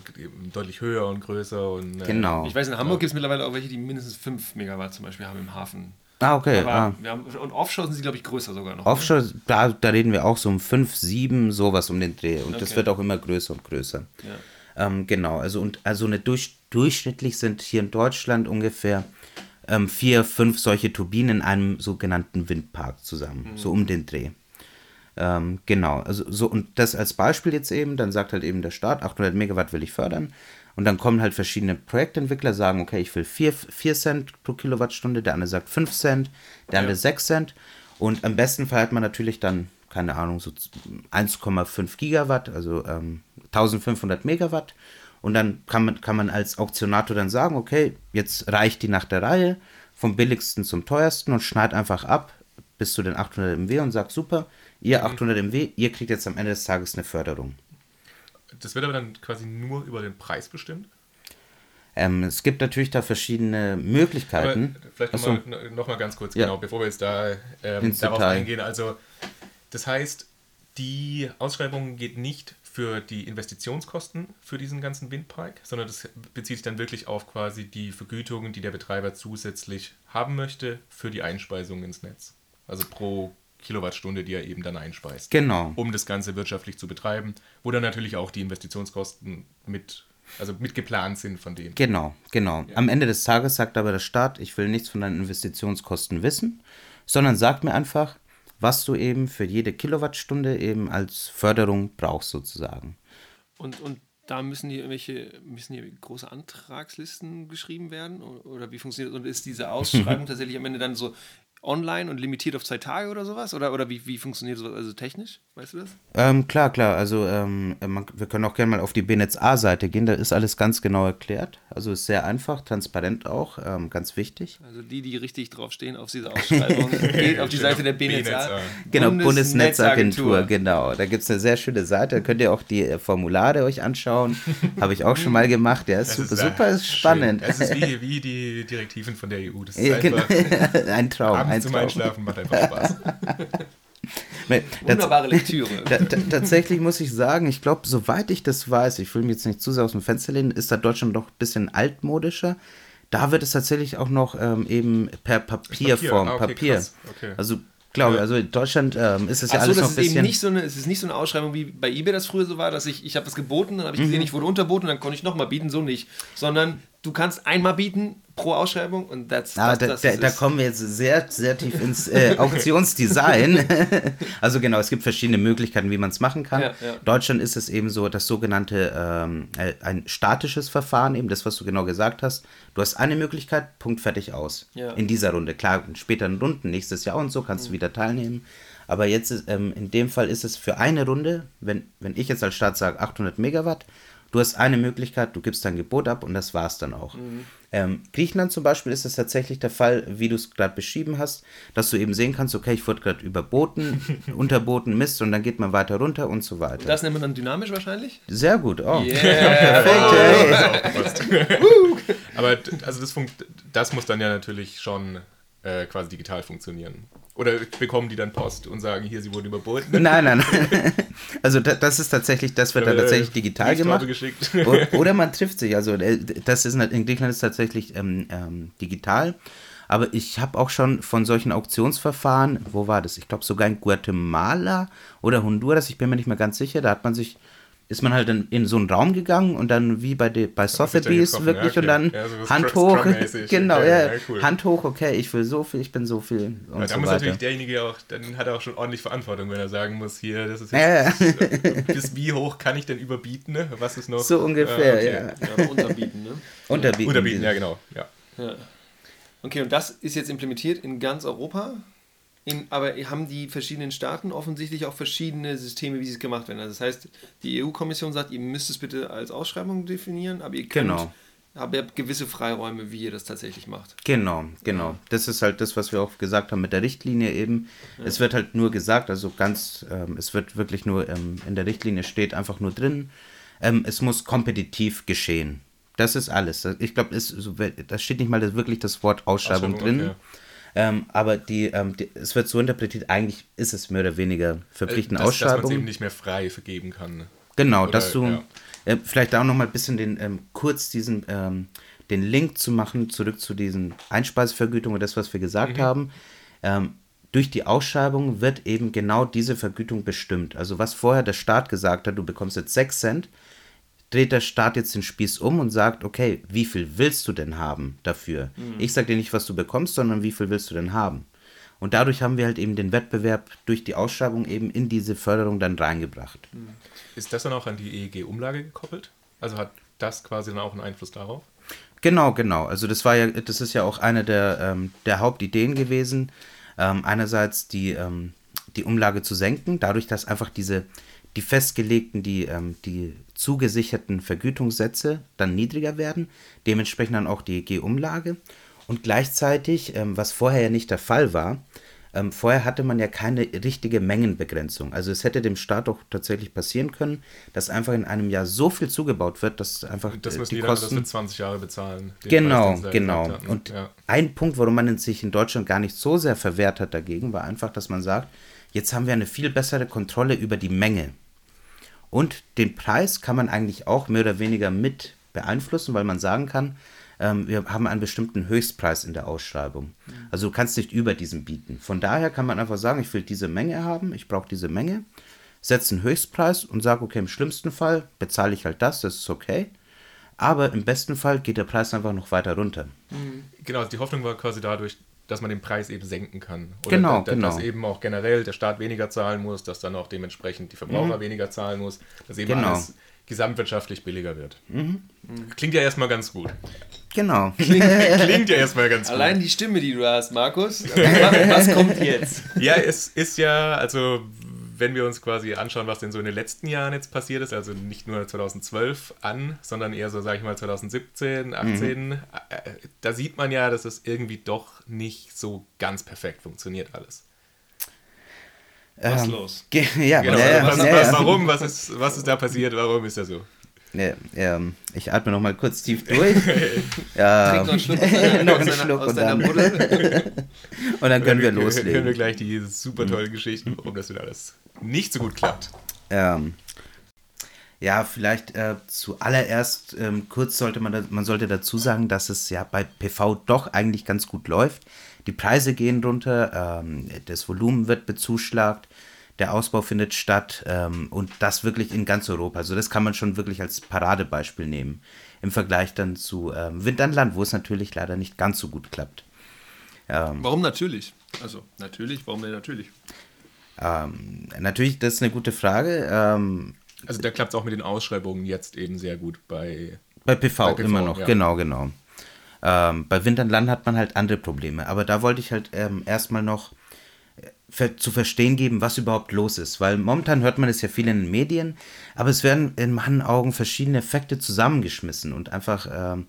deutlich höher und größer. Und, äh, Genau. ich weiß, in Hamburg gibt es mittlerweile auch welche, die mindestens 5 Megawatt zum Beispiel haben im Hafen. Ah, okay. Ah. haben, und Offshore sind sie, glaube ich, größer sogar noch. ne? Offshore, da, da reden wir auch so um 5, 7, sowas um den Dreh. Und das Okay. wird auch immer größer und größer. Ja. Ähm, genau, also, und, also eine durch, durchschnittlich sind hier in Deutschland ungefähr ähm, vier, fünf solche Turbinen in einem sogenannten Windpark zusammen, so um den Dreh. Ähm, genau, also so und das als Beispiel jetzt eben, dann sagt halt eben der Staat, 800 Megawatt will ich fördern und dann kommen halt verschiedene Projektentwickler, sagen, okay, ich will 4, 4 Cent pro Kilowattstunde, der andere sagt 5 Cent, der andere 6 Cent. Und am besten Fall hat man natürlich dann, keine Ahnung, so 1,5 Gigawatt, also ähm, 1500 Megawatt. Und dann kann man, kann man als Auktionator dann sagen, okay, jetzt reicht die nach der Reihe vom billigsten zum teuersten und schneid einfach ab, bis zu den 800 MW und sage, super, ihr 800 MW, ihr kriegt jetzt am Ende des Tages eine Förderung. Das wird aber dann quasi nur über den Preis bestimmt? Ähm, es gibt natürlich da verschiedene Möglichkeiten. Aber vielleicht nochmal so. noch mal ganz kurz, ja. genau, bevor wir jetzt da ähm, darauf Detail. eingehen. Also, das heißt, die Ausschreibung geht nicht für die Investitionskosten für diesen ganzen Windpark, sondern das bezieht sich dann wirklich auf quasi die Vergütungen, die der Betreiber zusätzlich haben möchte für die Einspeisung ins Netz. Also pro Kilowattstunde, die er eben dann einspeist. Genau. Um das Ganze wirtschaftlich zu betreiben, wo dann natürlich auch die Investitionskosten mit, also mit geplant sind von dem. Genau, genau. Ja. Am Ende des Tages sagt aber der Staat, ich will nichts von deinen Investitionskosten wissen, sondern sagt mir einfach, was du eben für jede Kilowattstunde eben als Förderung brauchst sozusagen. Und, und da müssen hier irgendwelche, müssen hier große Antragslisten geschrieben werden? Oder wie funktioniert das? Und ist diese Ausschreibung tatsächlich am Ende dann so, online und limitiert auf zwei Tage oder sowas? Oder, oder wie, wie funktioniert sowas also technisch? Weißt du das? Ähm, klar, klar. Also ähm, man, wir können auch gerne mal auf die BNetzA-Seite gehen. Da ist alles ganz genau erklärt. Also ist sehr einfach, transparent auch, ähm, ganz wichtig. Also die, die richtig draufstehen auf diese Ausschreibung, geht auf die Seite der BNetzA. Genau, Bundesnetzagentur, genau. Da gibt es eine sehr schöne Seite. Da könnt ihr auch die äh, Formulare euch anschauen. Habe ich auch schon mal gemacht. Ja, ist super, ist super spannend. Es ist wie, wie die Direktiven von der EU. Das ist ja, genau. ein Traum abends zum Einschlafen macht einfach Spaß. nee, Wunderbare Lektüre. tatsächlich muss ich sagen, ich glaube, soweit ich das weiß, ich will mich jetzt nicht zu sehr aus dem Fenster lehnen, ist da Deutschland doch ein bisschen altmodischer. Da wird es tatsächlich auch noch ähm, eben per Papierform, Papier. Ah, okay, Papier. Okay. Also glaube ich. Also in Deutschland ähm, ist es ja Ach alles so, noch ein bisschen... Eben nicht so eine, es ist nicht so eine Ausschreibung, wie bei eBay das früher so war, dass ich, ich habe was geboten, dann habe ich gesehen, mhm. ich wurde unterboten, dann konnte ich nochmal bieten, so nicht. Sondern du kannst einmal bieten pro Ausschreibung und that's, ah, das, da, da, da, kommen wir jetzt sehr, sehr tief ins äh, Auktionsdesign. also genau, es gibt verschiedene Möglichkeiten, wie man es machen kann. Ja, ja. Deutschland ist es eben so, das sogenannte ähm, äh, ein statisches Verfahren, eben das, was du genau gesagt hast. Du hast eine Möglichkeit, Punkt, fertig aus. Ja. In dieser Runde. Klar, in späteren Runden, nächstes Jahr und so, kannst mhm. du wieder teilnehmen. Aber jetzt, ähm, in dem Fall ist es für eine Runde, wenn, wenn ich jetzt als Staat sage 800 Megawatt, Du hast eine Möglichkeit, du gibst dein Gebot ab und das war's dann auch. Mhm. Ähm, Griechenland zum Beispiel ist es tatsächlich der Fall, wie du es gerade beschrieben hast, dass du eben sehen kannst, okay, ich wurde gerade überboten, unterboten, Mist und dann geht man weiter runter und so weiter. Und das nennt man dann dynamisch wahrscheinlich? Sehr gut, oh. Yeah. Perfekt, hey. Aber also das, das muss dann ja natürlich schon äh, quasi digital funktionieren. Oder bekommen die dann Post und sagen, hier, sie wurden überboten? Nein, nein, nein. Also das ist tatsächlich, das wird dann tatsächlich digital gemacht. Geschickt. Oder man trifft sich. Also äh, das ist in Griechenland ist tatsächlich ähm, ähm, digital. Aber ich habe auch schon von solchen Auktionsverfahren, wo war das? Ich glaube sogar in Guatemala oder Honduras, ich bin mir nicht mehr ganz sicher, da hat man sich ist man halt in, in so einen Raum gegangen und dann wie bei, de, bei Sotheby's wirklich ja, okay. und dann ja, so Hand hoch. genau, okay, ja, cool. Hand hoch, okay, ich will so viel, ich bin so viel. Und da so muss weiter. natürlich derjenige auch, dann hat er auch schon ordentlich Verantwortung, wenn er sagen muss, hier, das ist jetzt, bis wie hoch kann ich denn überbieten, ne? Was ist noch? So ungefähr, äh, okay. ja. unterbieten, ne? Unterbieten. Unterbieten, ja, genau. Ja. Okay, und das ist jetzt implementiert in ganz Europa? In, aber haben die verschiedenen Staaten offensichtlich auch verschiedene Systeme, wie sie es gemacht werden. Also das heißt, die EU-Kommission sagt, ihr müsst es bitte als Ausschreibung definieren, aber ihr könnt, genau. aber ihr habt gewisse Freiräume, wie ihr das tatsächlich macht. Genau, genau. Das ist halt das, was wir auch gesagt haben mit der Richtlinie eben. Ja. Es wird halt nur gesagt, also ganz, ähm, es wird wirklich nur ähm, in der Richtlinie steht einfach nur drin, ähm, es muss kompetitiv geschehen. Das ist alles. Ich glaube, da steht nicht mal wirklich das Wort Ausschreibung, Ausschreibung drin. Okay. Ähm, aber die, ähm, die, es wird so interpretiert, eigentlich ist es mehr oder weniger verpflichtende äh, das, Ausschreibung. Dass man es eben nicht mehr frei vergeben kann. Genau, oder, dass du ja. äh, vielleicht auch noch mal ein bisschen den, ähm, kurz diesen, ähm, den Link zu machen, zurück zu diesen Einspeisevergütungen, das, was wir gesagt mhm. haben. Ähm, durch die Ausschreibung wird eben genau diese Vergütung bestimmt. Also was vorher der Staat gesagt hat, du bekommst jetzt 6 Cent, dreht der Staat jetzt den Spieß um und sagt, okay, wie viel willst du denn haben dafür? Mhm. Ich sage dir nicht, was du bekommst, sondern wie viel willst du denn haben? Und dadurch haben wir halt eben den Wettbewerb durch die Ausschreibung eben in diese Förderung dann reingebracht. Mhm. Ist das dann auch an die EEG-Umlage gekoppelt? Also hat das quasi dann auch einen Einfluss darauf? Genau, genau. Also das war ja, das ist ja auch eine der, ähm, der Hauptideen gewesen. Ähm, einerseits die, ähm, die Umlage zu senken, dadurch, dass einfach diese, die festgelegten, die, ähm, die zugesicherten Vergütungssätze dann niedriger werden, dementsprechend dann auch die EG-Umlage. Und gleichzeitig, ähm, was vorher ja nicht der Fall war, ähm, vorher hatte man ja keine richtige Mengenbegrenzung. Also es hätte dem Staat auch tatsächlich passieren können, dass einfach in einem Jahr so viel zugebaut wird, dass einfach Das äh, müssen die dann Kosten... das für 20 Jahre bezahlen. Genau, Preis, genau. hatten. Und ja. ein Punkt, warum man sich in Deutschland gar nicht so sehr verwehrt hat dagegen, war einfach, dass man sagt, jetzt haben wir eine viel bessere Kontrolle über die Menge. Und den Preis kann man eigentlich auch mehr oder weniger mit beeinflussen, weil man sagen kann, ähm, wir haben einen bestimmten Höchstpreis in der Ausschreibung. Also du kannst nicht über diesen bieten. Von daher kann man einfach sagen, ich will diese Menge haben, ich brauche diese Menge, setze einen Höchstpreis und sage, okay, im schlimmsten Fall bezahle ich halt das, das ist okay. Aber im besten Fall geht der Preis einfach noch weiter runter. Genau, also die Hoffnung war quasi dadurch, dass man den Preis eben senken kann. Oder Genau, da, da, Dass genau. eben auch generell der Staat weniger zahlen muss, dass dann auch dementsprechend die Verbraucher weniger zahlen muss, dass eben Mhm. Genau. Mhm. alles gesamtwirtschaftlich billiger wird. Klingt ja erstmal ganz gut. Genau. Klingt ja erstmal ganz gut. Allein die Stimme, die du hast, Markus. Was kommt jetzt? Ja, es ist ja, also wenn wir uns quasi anschauen, was denn so in den letzten Jahren jetzt passiert ist, also nicht nur 2012 an, sondern eher so, sage ich mal, 2017, 18, äh, da sieht man ja, dass es irgendwie doch nicht so ganz perfekt funktioniert alles. Was Ähm, los? Ja, Genau, ja, ja, was, ja, was, ja. warum? Was ist, was ist da passiert? Warum ist das so? Ja, ähm, ich atme noch mal kurz tief durch. ja, Trink noch einen Schluck aus deiner, aus und dann- Buddel. und dann können wir Hören wir loslegen. gleich die super tolle Geschichten, warum das wieder alles nicht so gut klappt. Ähm, ja, vielleicht äh, zuallererst ähm, kurz sollte man, man sollte dazu sagen, dass es ja bei PV doch eigentlich ganz gut läuft. Die Preise gehen runter, ähm, das Volumen wird bezuschlagt, der Ausbau findet statt ähm, und das wirklich in ganz Europa. Also das kann man schon wirklich als Paradebeispiel nehmen. Im Vergleich dann zu ähm, Wind an Land, wo es natürlich leider nicht ganz so gut klappt. Warum natürlich? Also, natürlich, warum denn natürlich? Ähm, natürlich, das ist eine gute Frage. Ähm, Also da klappt es auch mit den Ausschreibungen jetzt eben sehr gut bei Bei PV, Bei PV, immer noch, ja. genau, genau. Ähm, bei Wind an Land hat man halt andere Probleme. Aber da wollte ich halt ähm, erstmal noch zu verstehen geben, was überhaupt los ist. Weil momentan hört man es ja viel in den Medien, aber es werden in meinen Augen verschiedene Effekte zusammengeschmissen und einfach ähm,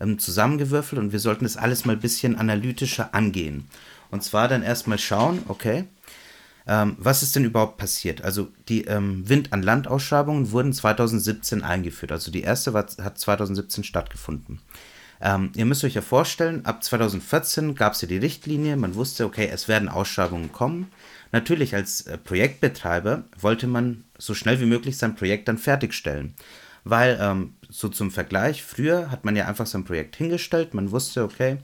ähm, zusammengewürfelt und wir sollten das alles mal ein bisschen analytischer angehen. Und zwar dann erstmal schauen, okay, ähm, was ist denn überhaupt passiert? Also die ähm, Wind an Land Ausschreibungen wurden 2017 eingeführt. Also die erste war, hat 2017 stattgefunden. Ähm, ihr müsst euch ja vorstellen, ab 2014 gab es ja die Richtlinie, man wusste, okay, es werden Ausschreibungen kommen. Natürlich als äh, Projektbetreiber wollte man so schnell wie möglich sein Projekt dann fertigstellen. Weil, ähm, so zum Vergleich, früher hat man ja einfach sein Projekt hingestellt, man wusste, okay,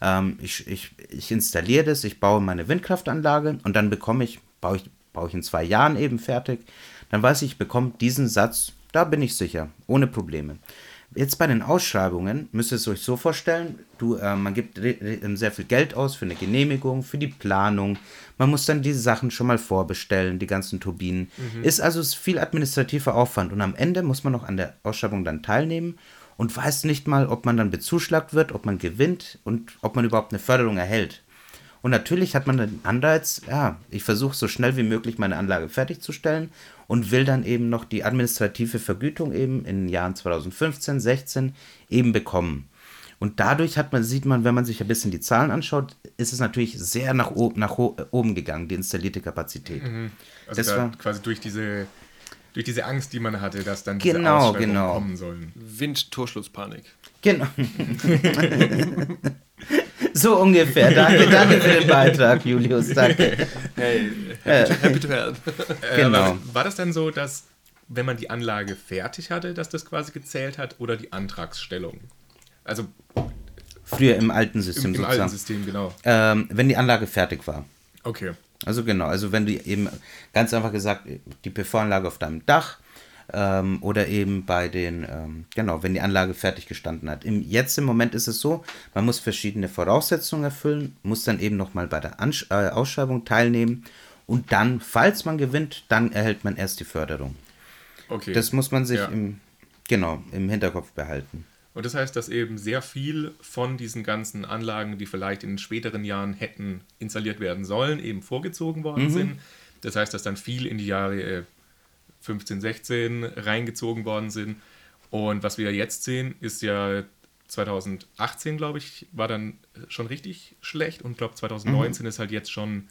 ähm, ich, ich, ich installiere das, ich baue meine Windkraftanlage und dann bekomme ich, baue ich, baue ich in zwei Jahren eben fertig, dann weiß ich, ich bekomme diesen Satz, da bin ich sicher, ohne Probleme. Jetzt bei den Ausschreibungen müsst ihr es euch so vorstellen, du, äh, man gibt re- sehr viel Geld aus für eine Genehmigung, für die Planung. Man muss dann diese Sachen schon mal vorbestellen, die ganzen Turbinen. Ist also viel administrativer Aufwand und am Ende muss man noch an der Ausschreibung dann teilnehmen und weiß nicht mal, ob man dann bezuschlagt wird, ob man gewinnt und ob man überhaupt eine Förderung erhält. Und natürlich hat man den Anreiz, ja, ich versuche so schnell wie möglich meine Anlage fertigzustellen und will dann eben noch die administrative Vergütung eben in den Jahren 2015, 16 eben bekommen. Und dadurch hat man, sieht man, wenn man sich ein bisschen die Zahlen anschaut, ist es natürlich sehr nach, oben, nach äh, oben gegangen, die installierte Kapazität. Also Das da war- quasi durch diese, durch diese Angst, die man hatte, dass dann diese Genau, Ausschreibungen genau. kommen sollen. Wind-Torschlusspanik. Genau. so ungefähr. Danke, danke für den Beitrag, Julius. Danke. Hey, happy, to, happy to help. Äh, Genau. aber war das dann so, dass wenn man die Anlage fertig hatte, dass das quasi gezählt hat oder die Antragsstellung? Also Früher im alten im, System im alten sozusagen. System, genau. Ähm, wenn die Anlage fertig war. Okay. Also genau, also wenn du eben ganz einfach gesagt, die PV-Anlage auf deinem Dach ähm, oder eben bei den, ähm, genau, wenn die Anlage fertig gestanden hat. Im, jetzt im Moment ist es so, man muss verschiedene Voraussetzungen erfüllen, muss dann eben nochmal bei der Ansch äh, Ausschreibung teilnehmen und dann, falls man gewinnt, dann erhält man erst die Förderung. Okay. Das muss man sich Ja. im, genau, im Hinterkopf behalten. Und das heißt, dass eben sehr viel von diesen ganzen Anlagen, die vielleicht in späteren Jahren hätten installiert werden sollen, eben vorgezogen worden sind. Das heißt, dass dann viel in die Jahre äh, 15, 16 reingezogen worden sind. Und was wir jetzt sehen, ist ja 2018, glaube ich, war dann schon richtig schlecht und glaube 2019 ist halt jetzt schon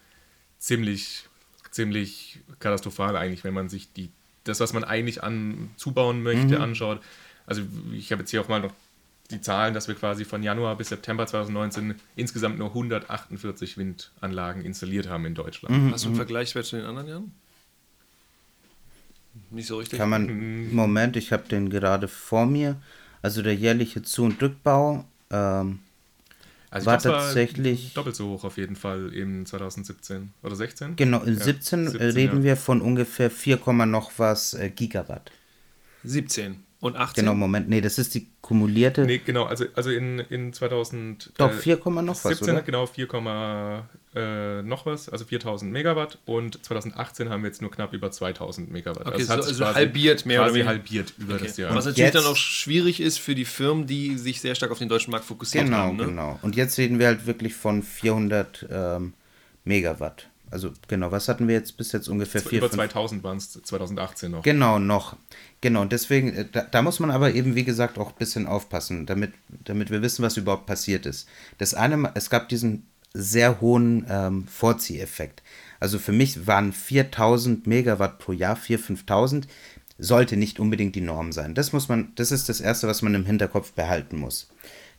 ziemlich, ziemlich katastrophal eigentlich, wenn man sich die, das, was man eigentlich an, zubauen möchte, Mhm. anschaut. Also ich habe jetzt hier auch mal noch die Zahlen, dass wir quasi von Januar bis September 2019 insgesamt nur 148 Windanlagen installiert haben in Deutschland. Mhm. Hast du einen Vergleichswert zu den anderen Jahren? Nicht so richtig. Kann man, Moment, ich habe den gerade vor mir. Also der jährliche Zu- und Rückbau ähm, Also War tatsächlich- doppelt so hoch auf jeden Fall im 2017 oder 16. Genau, in Ja, 17, 17, äh, reden ja. wir von ungefähr 4, Komma noch was äh, Gigawatt. 17 und 18. Genau, Moment, nee, das ist die kumulierte. Nee, genau, also, also in, in 2000. Doch, äh, 4, Komma noch was, 17 oder? genau 4, äh, noch was, also 4000 Megawatt und 2018 haben wir jetzt nur knapp über 2000 Megawatt. Okay, es hat so- sich also halbiert mehr oder weniger. halbiert über Okay. das Jahr. Was natürlich jetzt- dann auch schwierig ist für die Firmen, die sich sehr stark auf den deutschen Markt fokussiert Genau, haben. Ne? genau. Und jetzt reden wir halt wirklich von 400 ähm, Megawatt. Also genau, was hatten wir jetzt bis jetzt ungefähr? über 4, 5, 2000 waren es 2018 noch. Genau, noch. Genau, und deswegen, äh, da, da muss man aber eben, wie gesagt, auch ein bisschen aufpassen, damit, damit wir wissen, was überhaupt passiert ist. Das eine, es gab diesen sehr hohen ähm, Vorzieheffekt. Also für mich waren 4000 Megawatt pro Jahr, 4.000, 5.000, sollte nicht unbedingt die Norm sein. Das muss man, das ist das Erste, was man im Hinterkopf behalten muss.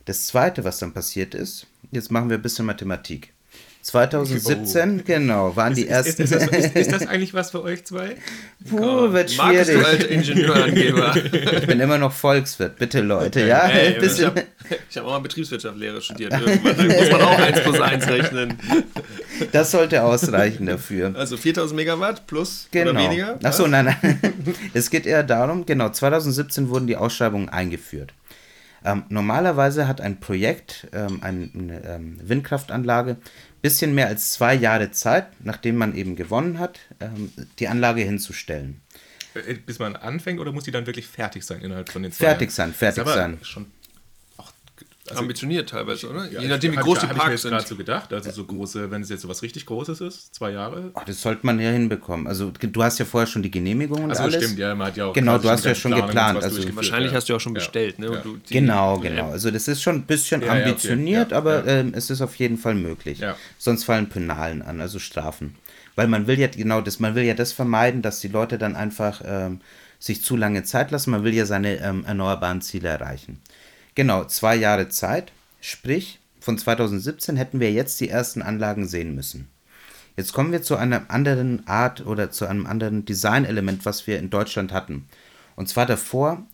Das Zweite, was dann passiert ist, jetzt machen wir ein bisschen Mathematik. 2017, genau, waren die Ist, ersten. ist, das, ist, ist das eigentlich was für euch zwei? Puh, wird Markus, du schwierig. Ingenieurangeber. Ich bin immer noch Volkswirt, bitte Leute, ja? Ey, ein ich bisschen. habe hab auch mal Betriebswirtschaftslehre studiert. Irgendwann Da muss man auch 1 plus 1 rechnen. Das sollte ausreichen dafür. Also 4000 Megawatt plus Genau. oder weniger? Achso, nein, nein. Es geht eher darum, genau, 2017 wurden die Ausschreibungen eingeführt. Ähm, normalerweise hat ein Projekt, ähm, ein- eine ähm, Windkraftanlage, bisschen mehr als zwei Jahre Zeit, nachdem man eben gewonnen hat, ähm, die Anlage hinzustellen. Äh, Bis man anfängt oder muss die dann wirklich fertig sein innerhalb von den zwei Fertig Jahren? sein, fertig sein. Schon also, Ambitioniert teilweise, oder? ja, Je nachdem, wie groß ich, die hab ich mir Parks jetzt gerade sind. so gedacht. Also so große, wenn es jetzt so was richtig Großes ist, zwei Jahre. Oh, das sollte man ja hinbekommen. Also du hast ja vorher schon die Genehmigung und Also alles. stimmt, ja, man hat ja auch Genau, du hast ja schon geplant, also Wahrscheinlich ja. hast du ja auch schon Ja. bestellt. Ne? Ja. Und du, die- Genau, genau. Also das ist schon ein bisschen Ja, ja, okay. ambitioniert, Ja, aber ja. Ähm, es ist auf jeden Fall möglich. Ja. Sonst fallen Penalen an, also Strafen. Weil man will ja genau das, man will ja das vermeiden, dass die Leute dann einfach ähm, sich zu lange Zeit lassen. Man will ja seine ähm, erneuerbaren Ziele erreichen. Genau, zwei Jahre Zeit, sprich von 2017 hätten wir jetzt die ersten Anlagen sehen müssen. Jetzt kommen wir zu einer anderen Art oder zu einem anderen Designelement, was wir in Deutschland hatten. Und zwar davor,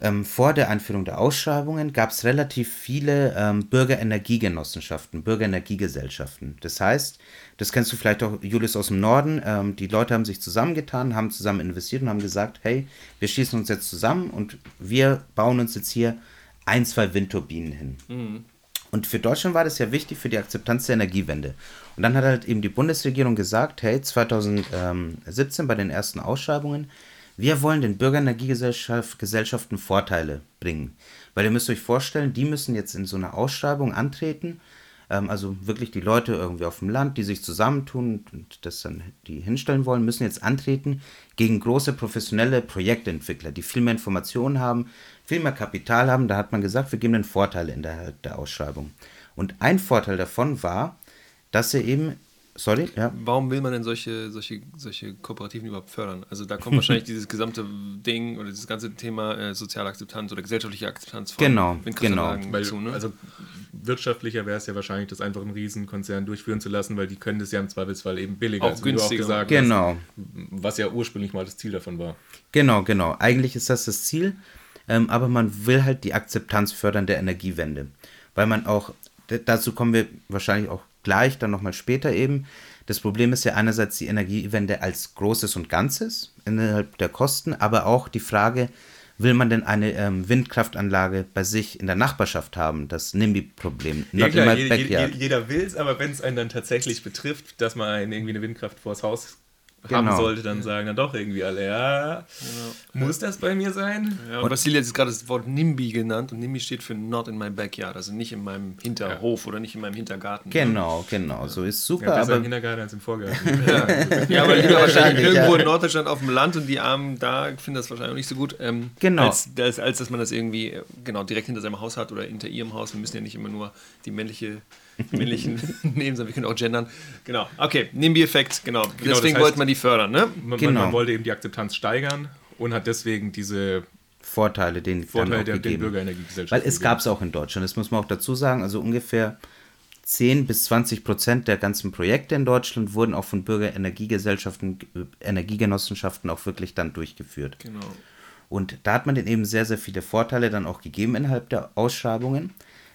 ähm, vor der Einführung der Ausschreibungen, gab es relativ viele ähm, Bürgerenergiegenossenschaften, Bürgerenergiegesellschaften. Das heißt, das kennst du vielleicht auch, Julius, aus dem Norden, ähm, die Leute haben sich zusammengetan, haben zusammen investiert und haben gesagt, hey, wir schießen uns jetzt zusammen und wir bauen uns jetzt hier ein, zwei Windturbinen hin. Und für Deutschland war das ja wichtig für die Akzeptanz der Energiewende. Und dann hat halt eben die Bundesregierung gesagt, hey, 2017 bei den ersten Ausschreibungen, wir wollen den Bürgerenergiegesellschaften Vorteile bringen. Weil ihr müsst euch vorstellen, die müssen jetzt in so einer Ausschreibung antreten, ähm, also wirklich die Leute irgendwie auf dem Land, die sich zusammentun und das dann die hinstellen wollen, müssen jetzt antreten gegen große professionelle Projektentwickler, die viel mehr Informationen haben, viel mehr Kapital haben. Da hat man gesagt, wir geben den Vorteile in der, der Ausschreibung. Und ein Vorteil davon war, dass sie eben, sorry, ja, Warum will man denn solche, solche, solche Kooperativen überhaupt fördern? Also da kommt wahrscheinlich dieses gesamte Ding oder dieses ganze Thema äh, soziale Akzeptanz oder gesellschaftliche Akzeptanz von Genau, Windkraftanlagen Weil, zu, ne? Also wirtschaftlicher wäre es ja wahrscheinlich, das einfach einen Riesenkonzern durchführen zu lassen, weil die können das ja im Zweifelsfall eben billiger. Auch Also wie du günstiger. gesagt genau. hast, was ja ursprünglich mal das Ziel davon war. Genau, genau. Eigentlich ist das das Ziel, ähm, aber man will halt die Akzeptanz fördern der Energiewende. Weil man auch, dazu kommen wir wahrscheinlich auch gleich, dann nochmal später eben. Das Problem ist ja einerseits die Energiewende als Großes und Ganzes innerhalb der Kosten, aber auch die Frage, will man denn eine ähm, Windkraftanlage bei sich in der Nachbarschaft haben? Das NIMBY-Problem. Ja, jeder, jeder, will es, aber wenn es einen dann tatsächlich betrifft, dass man irgendwie eine Windkraft vors Haus haben Genau. sollte, dann sagen dann doch irgendwie alle, ja, muss das bei mir sein? Ja, und Vasili hat jetzt gerade das Wort NIMBY genannt und NIMBY steht für Not in my backyard, also nicht in meinem Hinterhof oder nicht in meinem Hintergarten. Genau, genau. So ist super, Ja, besser aber im Kindergarten als im Vorgarten. Ja, aber lieber wahrscheinlich Wahrscheinlich, irgendwo ja. in Norddeutschland auf dem Land und die Armen da finden das wahrscheinlich auch nicht so gut. Ähm, Genau. Als, als, als dass man das irgendwie äh, genau direkt hinter seinem Haus hat oder hinter ihrem Haus. Wir müssen ja nicht immer nur die männliche männlichen nehmen, sondern wir können auch gendern. Genau. Okay, NIMBY-Effekt, genau. Genau, Deswegen das heißt- wollte man die fördern, ne? Man, Genau. man, man wollte eben die Akzeptanz steigern und hat deswegen diese Vorteile, den dann Vorteile auch der, den gegeben. Bürgerenergiegesellschaften. Weil es gab es auch in Deutschland, das muss man auch dazu sagen. Also ungefähr 10 bis 20 Prozent der ganzen Projekte in Deutschland wurden auch von Bürgerenergiegesellschaften, Energiegenossenschaften auch wirklich dann durchgeführt. Genau. Und da hat man denen eben sehr, sehr viele Vorteile dann auch gegeben innerhalb der Ausschreibungen.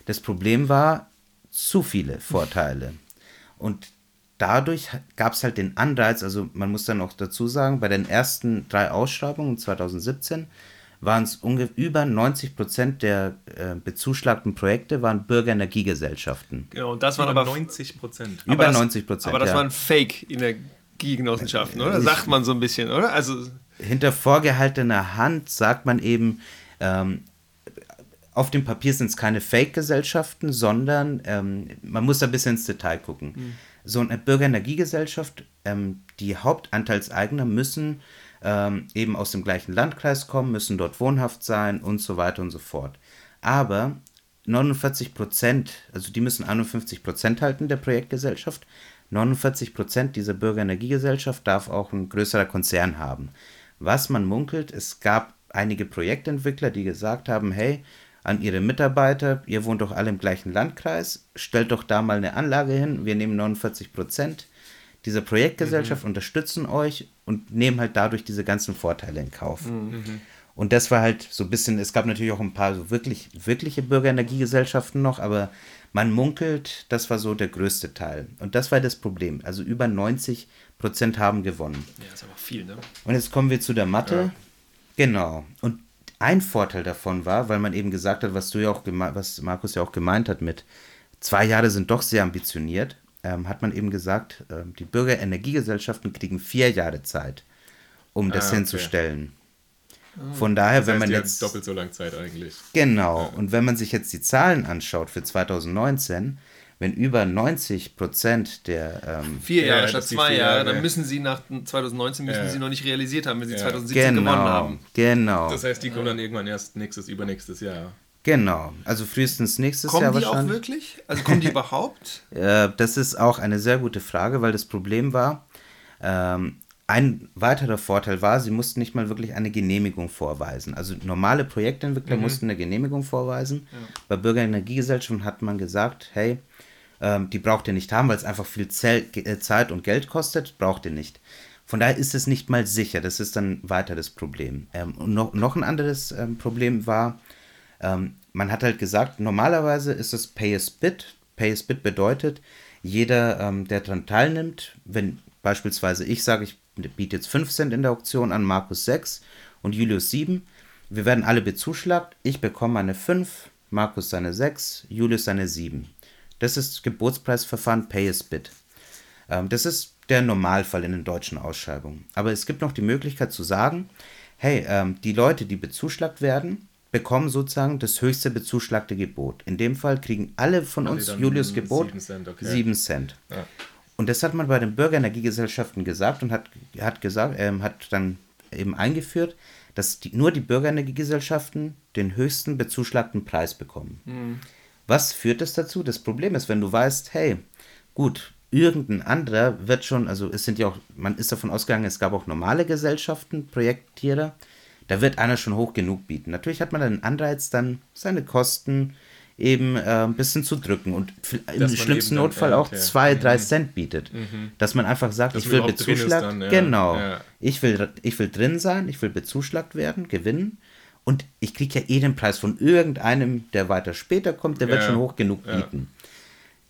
Das Problem war zu viele Vorteile. Und dadurch gab es halt den Anreiz, also man muss dann auch dazu sagen, bei den ersten drei Ausschreibungen 2017 waren es ungefähr über 90 Prozent der äh, bezuschlagten Projekte waren Bürgerenergiegesellschaften. Genau, und das waren über aber 90 Prozent. Über das, 90 Prozent. Aber das ja. waren Fake-Energiegenossenschaften, oder? Sagt man so ein bisschen, oder? Also, hinter vorgehaltener Hand sagt man eben, ähm, auf dem Papier sind es keine Fake-Gesellschaften, sondern ähm, man muss da ein bisschen ins Detail gucken. So eine Bürgerenergiegesellschaft, ähm, die Hauptanteilseigner müssen ähm, eben aus dem gleichen Landkreis kommen, müssen dort wohnhaft sein und so weiter und so fort. Aber 49 Prozent, also die müssen 51 Prozent halten der Projektgesellschaft. 49 Prozent dieser Bürgerenergiegesellschaft darf auch ein größerer Konzern haben. Was man munkelt, es gab einige Projektentwickler, die gesagt haben, hey, an ihre Mitarbeiter, ihr wohnt doch alle im gleichen Landkreis, stellt doch da mal eine Anlage hin, wir nehmen 49 Prozent dieser Projektgesellschaft, unterstützen euch und nehmen halt dadurch diese ganzen Vorteile in Kauf. Und das war halt so ein bisschen, es gab natürlich auch ein paar so wirklich, wirkliche Bürgerenergiegesellschaften noch, aber man munkelt, das war so der größte Teil. Und das war das Problem. Also über 90 Prozent haben gewonnen. ja, ist aber viel, ne? Und jetzt kommen wir zu der Mathe. Genau. Und ein Vorteil davon war, weil man eben gesagt hat, was du ja auch was Markus ja auch gemeint hat mit zwei Jahre sind doch sehr ambitioniert, ähm, hat man eben gesagt, ähm, die Bürgerenergiegesellschaften kriegen vier Jahre Zeit, um das Ah, okay. hinzustellen. Von daher, Das wenn heißt, man die jetzt doppelt so lang Zeit eigentlich. Genau. Und wenn man sich jetzt die Zahlen anschaut für 2019, wenn über 90 Prozent der ähm, Vier Ja, Jahre statt zwei Jahre, Jahre. dann müssen sie nach 2019 müssen Ja. sie noch nicht realisiert haben, wenn sie Ja. 2017 gewonnen genau, haben. genau, Das heißt, die kommen dann irgendwann erst nächstes, übernächstes Jahr. genau. Also frühestens nächstes Kommen Jahr die auch wahrscheinlich. wirklich? Also kommen die überhaupt? Das ist auch eine sehr gute Frage, weil das Problem war, ähm, ein weiterer Vorteil war, sie mussten nicht mal wirklich eine Genehmigung vorweisen. Also normale Projektentwickler mussten eine Genehmigung vorweisen. Bei Bürgerenergiegesellschaften hat man gesagt, hey, ähm, die braucht ihr nicht haben, weil es einfach viel Zel äh, Zeit und Geld kostet, braucht ihr nicht. Von daher ist es nicht mal sicher. Das ist dann weiter das Problem. Ähm, und noch, noch ein anderes ähm, Problem war, ähm, man hat halt gesagt, normalerweise ist es Pay as Bid. Pay as Bid bedeutet, jeder, ähm, der daran teilnimmt, wenn beispielsweise ich sage, ich biete jetzt 5 Cent in der Auktion an, Markus 6 und Julius 7, wir werden alle bezuschlagt, ich bekomme meine 5, Markus seine 6, Julius seine 7. Das ist Gebotspreisverfahren Pay as Bid. Ähm, das ist der Normalfall in den deutschen Ausschreibungen. Aber es gibt noch die Möglichkeit zu sagen, hey, ähm, die Leute, die bezuschlagt werden, bekommen sozusagen das höchste bezuschlagte Gebot. In dem Fall kriegen alle von Alle uns Julius Gebot sieben Cent, okay. 7 Cent. Ja. Und das hat man bei den Bürgerenergiegesellschaften gesagt und hat, hat gesagt, ähm, hat dann eben eingeführt, dass die, nur die Bürgerenergiegesellschaften den höchsten bezuschlagten Preis bekommen. Was führt das dazu? Das Problem ist, wenn du weißt, hey, gut, irgendein anderer wird schon, also es sind ja auch, man ist davon ausgegangen, es gab auch normale Gesellschaften, Projektiere, da wird einer schon hoch genug bieten. Natürlich hat man dann einen Anreiz, dann seine Kosten eben äh, ein bisschen zu drücken und im schlimmsten Notfall ja, auch okay. zwei, drei Cent bietet. Dass man einfach sagt, Dass ich will bezuschlagt, dann, ja. genau, Ja. ich will, ich will drin sein, ich will bezuschlagt werden, gewinnen und ich kriege ja eh den Preis von irgendeinem, der weiter später kommt, der wird Ja. schon hoch genug Ja. bieten.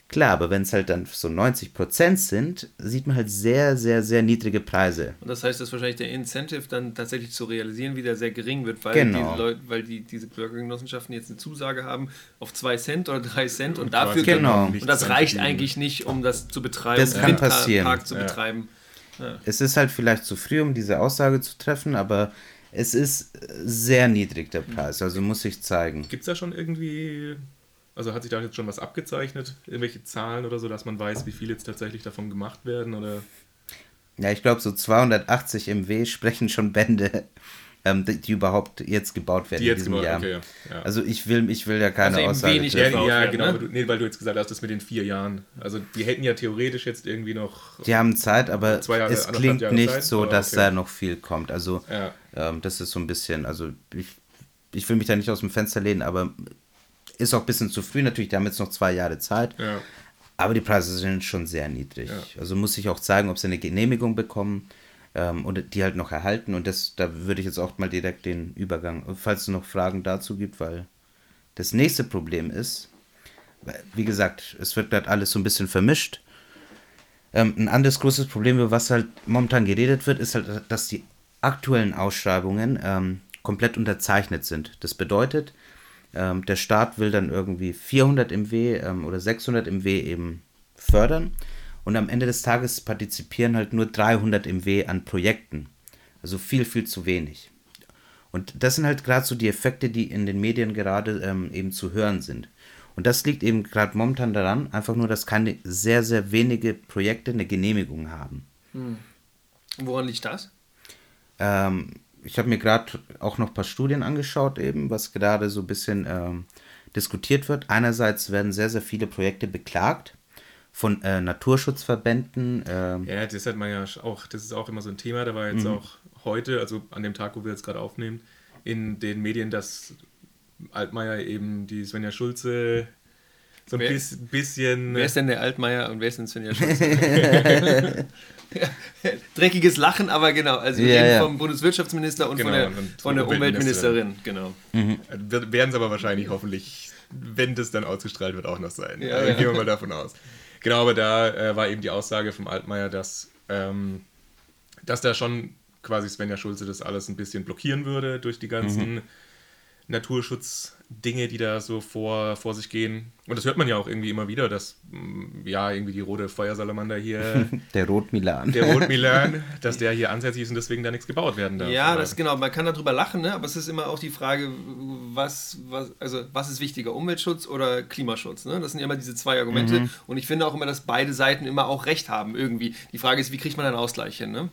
Klar, aber wenn es halt dann so 90 Prozent sind, sieht man halt sehr, sehr, sehr niedrige Preise. Und das heißt, dass wahrscheinlich der Incentive dann tatsächlich zu realisieren wieder sehr gering wird, weil, Genau. die Leute, weil die, diese Bürgergenossenschaften jetzt eine Zusage haben auf 2 Cent oder 3 Cent und, Und dafür Genau. und das reicht eigentlich nicht, um das zu betreiben, Das um kann passieren. zu Ja. betreiben. Es ist halt vielleicht zu früh, um diese Aussage zu treffen, aber es ist sehr niedrig der Preis, also muss ich zeigen. Gibt es da schon irgendwie, also hat sich da jetzt schon was abgezeichnet? Irgendwelche Zahlen oder so, dass man weiß, wie viel jetzt tatsächlich davon gemacht werden? Oder Ja, ich glaube, so 280 MW sprechen schon Bände. Ähm, die, die, überhaupt jetzt gebaut werden die jetzt in diesem gebaut, Jahr. Okay, ja. Also ich will, ich will ja keine also Aussage. Wenig ja, ja, werden, genau, ne? nee, weil du jetzt gesagt hast, das mit den vier Jahren. Also die hätten ja theoretisch jetzt irgendwie noch. Die haben Zeit, aber Jahre, es klingt nicht Zeit, so, dass okay. da noch viel kommt. Also ja. ähm, das ist so ein bisschen, also ich, ich will mich da nicht aus dem Fenster lehnen, aber ist auch ein bisschen zu früh natürlich. Die haben jetzt noch zwei Jahre Zeit. Ja. Aber die Preise sind schon sehr niedrig. Ja. Also muss ich auch zeigen, ob sie eine Genehmigung bekommen ähm, und die halt noch erhalten. Und das, da würde ich jetzt auch mal direkt den Übergang, falls es noch Fragen dazu gibt, weil das nächste Problem ist, wie gesagt, es wird gerade alles so ein bisschen vermischt. Ähm, ein anderes großes Problem, über was halt momentan geredet wird, ist halt, dass die aktuellen Ausschreibungen ähm, komplett unterzeichnet sind. Das bedeutet, ähm, der Staat will dann irgendwie 400 MW ähm, oder 600 MW eben fördern und am Ende des Tages partizipieren halt nur 300 MW an Projekten. Also viel, viel zu wenig. Und das sind halt gerade so die Effekte, die in den Medien gerade ähm, eben zu hören sind. Und das liegt eben gerade momentan daran, einfach nur, dass keine sehr, sehr wenige Projekte eine Genehmigung haben. Hm. Woran liegt das? Ähm, ich habe mir gerade auch noch ein paar Studien angeschaut, eben, was gerade so ein bisschen ähm, diskutiert wird. Einerseits werden sehr, sehr viele Projekte beklagt von äh, Naturschutzverbänden. Ähm. Ja, das hat man ja auch, das ist auch immer so ein Thema. Da war jetzt mhm. auch heute, also an dem Tag, wo wir jetzt gerade aufnehmen, in den Medien, dass Altmaier eben die Svenja Schulze so ein wer, bisschen. Wer ist denn der Altmaier und wer ist denn Svenja Schulze? Dreckiges Lachen, aber genau. Also wir ja, reden ja. vom Bundeswirtschaftsminister und genau, von der, und von der Umweltministerin. Genau. Mhm. Werden es aber wahrscheinlich hoffentlich, wenn das dann ausgestrahlt wird, auch noch sein. Ja, also, Gehen wir mal davon aus. Genau, aber da äh, war eben die Aussage vom Altmaier, dass, ähm, dass da schon quasi Svenja Schulze das alles ein bisschen blockieren würde durch die ganzen mhm. Naturschutzdinge, die da so vor, vor sich gehen. Und das hört man ja auch irgendwie immer wieder, dass mm, ja irgendwie die rote Feuersalamander hier. der Rotmilan. Der Rotmilan, dass der hier ansässig ist und deswegen da nichts gebaut werden darf. Ja, das genau. Man kann darüber lachen, ne? aber es ist immer auch die Frage, was, was, also, was ist wichtiger, Umweltschutz oder Klimaschutz? Ne? Das sind ja immer diese zwei Argumente. Mhm. Und ich finde auch immer, dass beide Seiten immer auch recht haben irgendwie. Die Frage ist, wie kriegt man einen Ausgleich hin? Ne?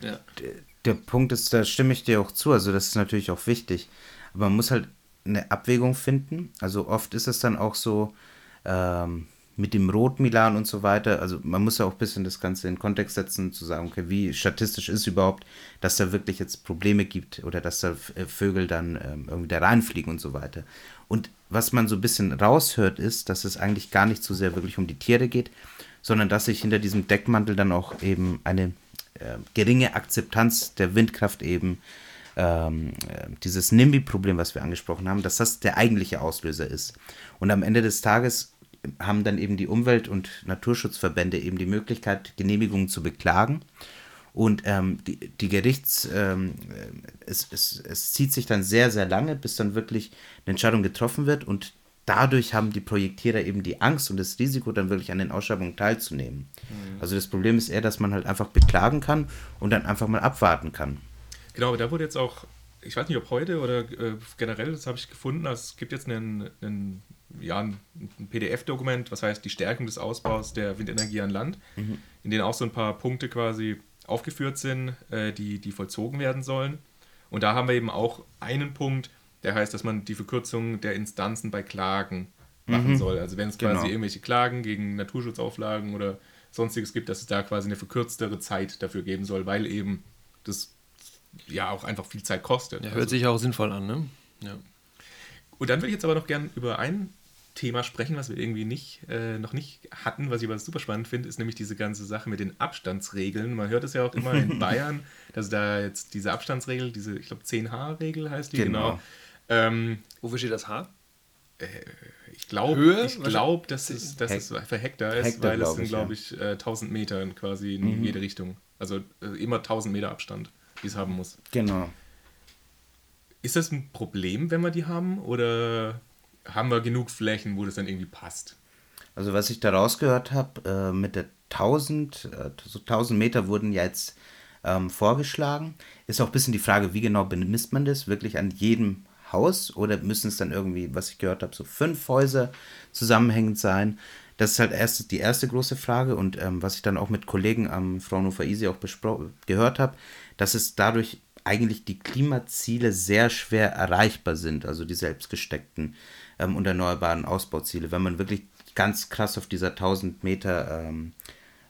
Ja. Der, der Punkt ist, da stimme ich dir auch zu. Also, das ist natürlich auch wichtig. Aber man muss halt eine Abwägung finden. Also oft ist es dann auch so ähm, mit dem Rot-Milan und so weiter. Also man muss ja auch ein bisschen das Ganze in Kontext setzen, zu sagen, okay, wie statistisch ist überhaupt, dass da wirklich jetzt Probleme gibt oder dass da äh, Vögel dann ähm, irgendwie da reinfliegen und so weiter. Und was man so ein bisschen raushört, ist, dass es eigentlich gar nicht so sehr wirklich um die Tiere geht, sondern dass sich hinter diesem Deckmantel dann auch eben eine äh, geringe Akzeptanz der Windkraft eben ähm, äh, dieses NIMBY-Problem, was wir angesprochen haben, dass das der eigentliche Auslöser ist. Und am Ende des Tages haben dann eben die Umwelt- und Naturschutzverbände eben die Möglichkeit, Genehmigungen zu beklagen. Und ähm, die, die Gerichts, ähm, es, es, es zieht sich dann sehr, sehr lange, bis dann wirklich eine Entscheidung getroffen wird. Und dadurch haben die Projektierer eben die Angst und das Risiko, dann wirklich an den Ausschreibungen teilzunehmen. Mhm. Also das Problem ist eher, dass man halt einfach beklagen kann und dann einfach mal abwarten kann. Genau, aber da wurde jetzt auch, ich weiß nicht, ob heute oder äh, generell, das habe ich gefunden, also es gibt jetzt einen, einen ja, ein, PDF-Dokument, was heißt die Stärkung des Ausbaus der Windenergie an Land, mhm. in dem auch so ein paar Punkte quasi aufgeführt sind, äh, die, die vollzogen werden sollen. Und da haben wir eben auch einen Punkt, der heißt, dass man die Verkürzung der Instanzen bei Klagen machen mhm. soll. Also wenn es quasi genau. irgendwelche Klagen gegen Naturschutzauflagen oder sonstiges gibt, dass es da quasi eine verkürztere Zeit dafür geben soll, weil eben das ja auch einfach viel Zeit kostet. Ja, hört also, sich auch sinnvoll an, ne? Ja. Und dann würde ich jetzt aber noch gern über ein Thema sprechen, was wir irgendwie nicht, äh, noch nicht hatten, was ich aber super spannend finde, ist nämlich diese ganze Sache mit den Abstandsregeln. Man hört es ja auch immer in Bayern, dass da jetzt diese Abstandsregel, diese, ich glaube 10H-Regel heißt die, genau. genau. Ähm, Wofür steht das H? Äh, ich glaube, ich glaube, dass es, dass es für Hektar ist, Hektar, weil es sind, glaube ich, äh, 1000 Meter quasi in mhm. jede Richtung. Also äh, immer 1000 Meter Abstand die es haben muss. Genau. Ist das ein Problem, wenn wir die haben? Oder haben wir genug Flächen, wo das dann irgendwie passt? Also was ich da rausgehört habe, äh, mit der 1000, äh, so 1000 Meter wurden ja jetzt ähm, vorgeschlagen. Ist auch ein bisschen die Frage, wie genau bemisst man das? Wirklich an jedem Haus? Oder müssen es dann irgendwie, was ich gehört habe, so fünf Häuser zusammenhängend sein? Das ist halt erst die erste große Frage. Und ähm, was ich dann auch mit Kollegen am Fraunhofer ISI auch gehört habe, dass es dadurch eigentlich die Klimaziele sehr schwer erreichbar sind, also die selbstgesteckten ähm, und erneuerbaren Ausbauziele, wenn man wirklich ganz krass auf dieser 1000 Meter ähm,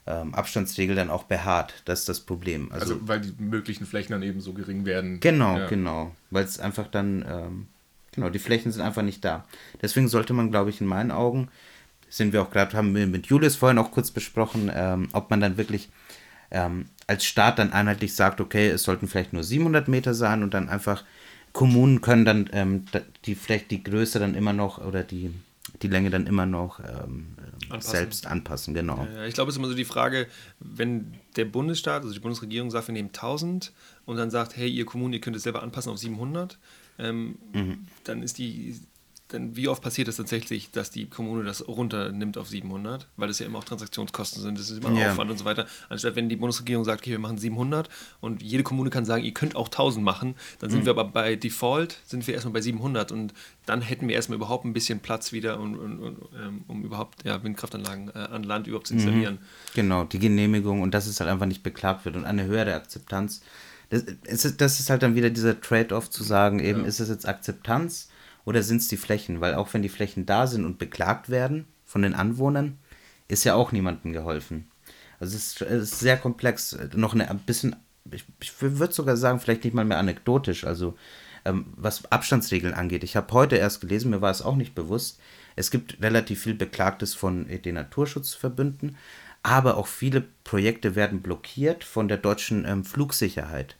ähm, Abstandsregel dann auch beharrt. Das ist das Problem. Also, also weil die möglichen Flächen dann eben so gering werden. Genau, ja. genau. Weil es einfach dann, ähm, genau, die Flächen sind einfach nicht da. Deswegen sollte man, glaube ich, in meinen Augen, sind wir auch gerade, haben wir mit Julius vorhin auch kurz besprochen, ähm, ob man dann wirklich ähm, als Staat dann einheitlich sagt, okay, es sollten vielleicht nur 700 Meter sein und dann einfach Kommunen können dann ähm, die vielleicht die Größe dann immer noch oder die die Länge dann immer noch ähm, anpassen. selbst anpassen, genau. Ja, ich glaube, es ist immer so die Frage, wenn der Bundesstaat, also die Bundesregierung sagt, wir nehmen 1000 und dann sagt, hey, ihr Kommunen, ihr könnt es selber anpassen auf 700, ähm, mhm. dann ist die denn wie oft passiert es tatsächlich, dass die Kommune das runternimmt auf 700? Weil das ja immer auch Transaktionskosten sind, das ist immer ja. Aufwand und so weiter. Anstatt wenn die Bundesregierung sagt, okay, wir machen 700 und jede Kommune kann sagen, ihr könnt auch 1000 machen, dann sind mhm. wir aber bei Default, sind wir erstmal bei 700 und dann hätten wir erstmal überhaupt ein bisschen Platz wieder, um, um, um, ähm, um überhaupt ja, Windkraftanlagen äh, an Land überhaupt zu installieren. Mhm. Genau, die Genehmigung und dass es halt einfach nicht beklagt wird und eine höhere Akzeptanz. Das ist, das ist halt dann wieder dieser Trade-off zu sagen, eben ja. ist es jetzt Akzeptanz oder sind es die Flächen? Weil auch wenn die Flächen da sind und beklagt werden von den Anwohnern, ist ja auch niemandem geholfen. Also es ist, es ist sehr komplex. Noch eine, ein bisschen, ich, ich würde sogar sagen, vielleicht nicht mal mehr anekdotisch. Also ähm, was Abstandsregeln angeht. Ich habe heute erst gelesen, mir war es auch nicht bewusst. Es gibt relativ viel Beklagtes von den Naturschutzverbünden, aber auch viele Projekte werden blockiert von der deutschen ähm, Flugsicherheit.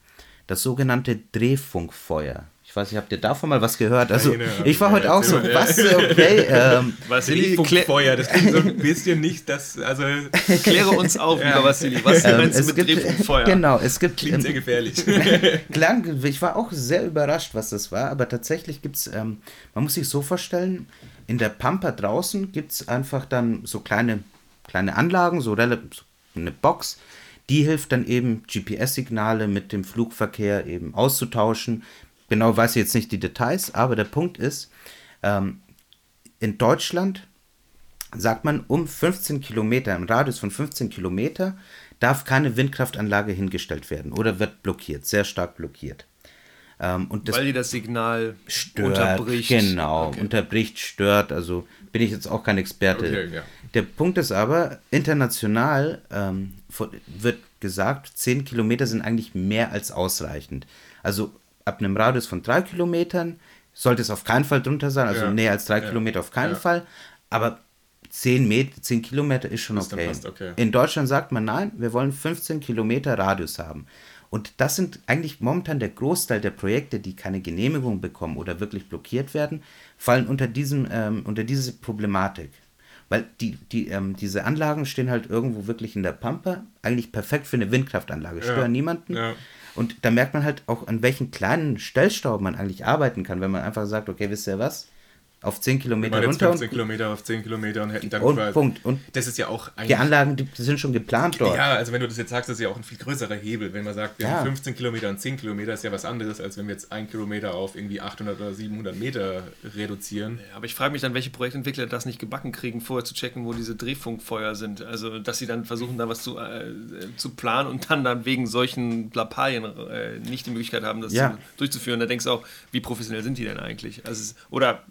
Das sogenannte Drehfunkfeuer. Ich weiß nicht, habt ihr davon mal was gehört? Also, Keine, ich war heute auch so, was, okay. Ähm, Vassili, Drehfunkfeuer, das klingt so ein bisschen nicht, das, also... Kläre uns auf, ja. lieber Vassili, was ähm, meinst du mit gibt, Drehfunkfeuer? Genau, es gibt... Klingt sehr gefährlich. klang, ich war auch sehr überrascht, was das war, aber tatsächlich gibt es, ähm, man muss sich so vorstellen, in der Pampa draußen gibt es einfach dann so kleine, kleine Anlagen, so eine Box, die hilft dann eben GPS-Signale mit dem Flugverkehr eben auszutauschen, Genau weiß ich jetzt nicht die Details, aber der Punkt ist, ähm, in Deutschland sagt man, um 15 Kilometer, im Radius von 15 Kilometer, darf keine Windkraftanlage hingestellt werden oder wird blockiert, sehr stark blockiert. Ähm, und das Weil die das Signal stört, unterbricht. Genau, okay. unterbricht, stört. Also bin ich jetzt auch kein Experte. Okay, ja. Der Punkt ist aber, international ähm, wird gesagt, 10 Kilometer sind eigentlich mehr als ausreichend. Also ab einem Radius von drei Kilometern sollte es auf keinen Fall drunter sein, also ja. näher als drei ja. Kilometer auf keinen ja. Fall. Aber 10, Meter, 10 Kilometer ist schon okay. okay. In Deutschland sagt man, nein, wir wollen 15 Kilometer Radius haben. Und das sind eigentlich momentan der Großteil der Projekte, die keine Genehmigung bekommen oder wirklich blockiert werden, fallen unter, diesem, ähm, unter diese Problematik. Weil die, die, ähm, diese Anlagen stehen halt irgendwo wirklich in der Pampa, eigentlich perfekt für eine Windkraftanlage, stören niemanden. Und da merkt man halt auch, an welchen kleinen Stellstauben man eigentlich arbeiten kann, wenn man einfach sagt, okay, wisst ihr was? Auf 10 Kilometer wir runter. 15 Kilometer auf 10 Kilometer und hätten dann und quasi, Punkt. Und das ist ja auch Die Anlagen die sind schon geplant dort. Ja, also wenn du das jetzt sagst, das ist ja auch ein viel größerer Hebel. Wenn man sagt, wir ja. haben 15 Kilometer und 10 Kilometer, ist ja was anderes, als wenn wir jetzt 1 Kilometer auf irgendwie 800 oder 700 Meter reduzieren. Ja, aber ich frage mich dann, welche Projektentwickler das nicht gebacken kriegen, vorher zu checken, wo diese Drehfunkfeuer sind. Also, dass sie dann versuchen, da was zu, äh, zu planen und dann, dann wegen solchen Lappalien äh, nicht die Möglichkeit haben, das ja. zu, durchzuführen. Da denkst du auch, wie professionell sind die denn eigentlich? Also, oder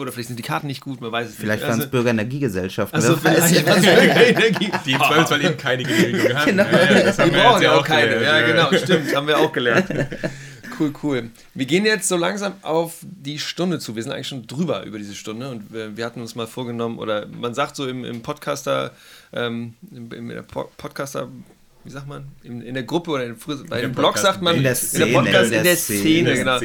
oder vielleicht sind die Karten nicht gut, man weiß es vielleicht nicht. Vielleicht waren es also, Bürgerenergiegesellschaften. Also vielleicht waren es Bürgerenergie. Die im Zweifelsfall eben keine Genehmigung haben. Genau. Ja, ja, das haben die wir brauchen ja auch keine. Gelernt, ja, genau, stimmt, haben wir auch gelernt. Cool, cool. Wir gehen jetzt so langsam auf die Stunde zu. Wir sind eigentlich schon drüber über diese Stunde und wir, wir hatten uns mal vorgenommen, oder man sagt so im, im Podcaster, ähm, im, im Podcaster wie sagt man, in, in der Gruppe oder in, bei dem Blog sagt man, in der Szene, in der Podcast, in der Szene, genau.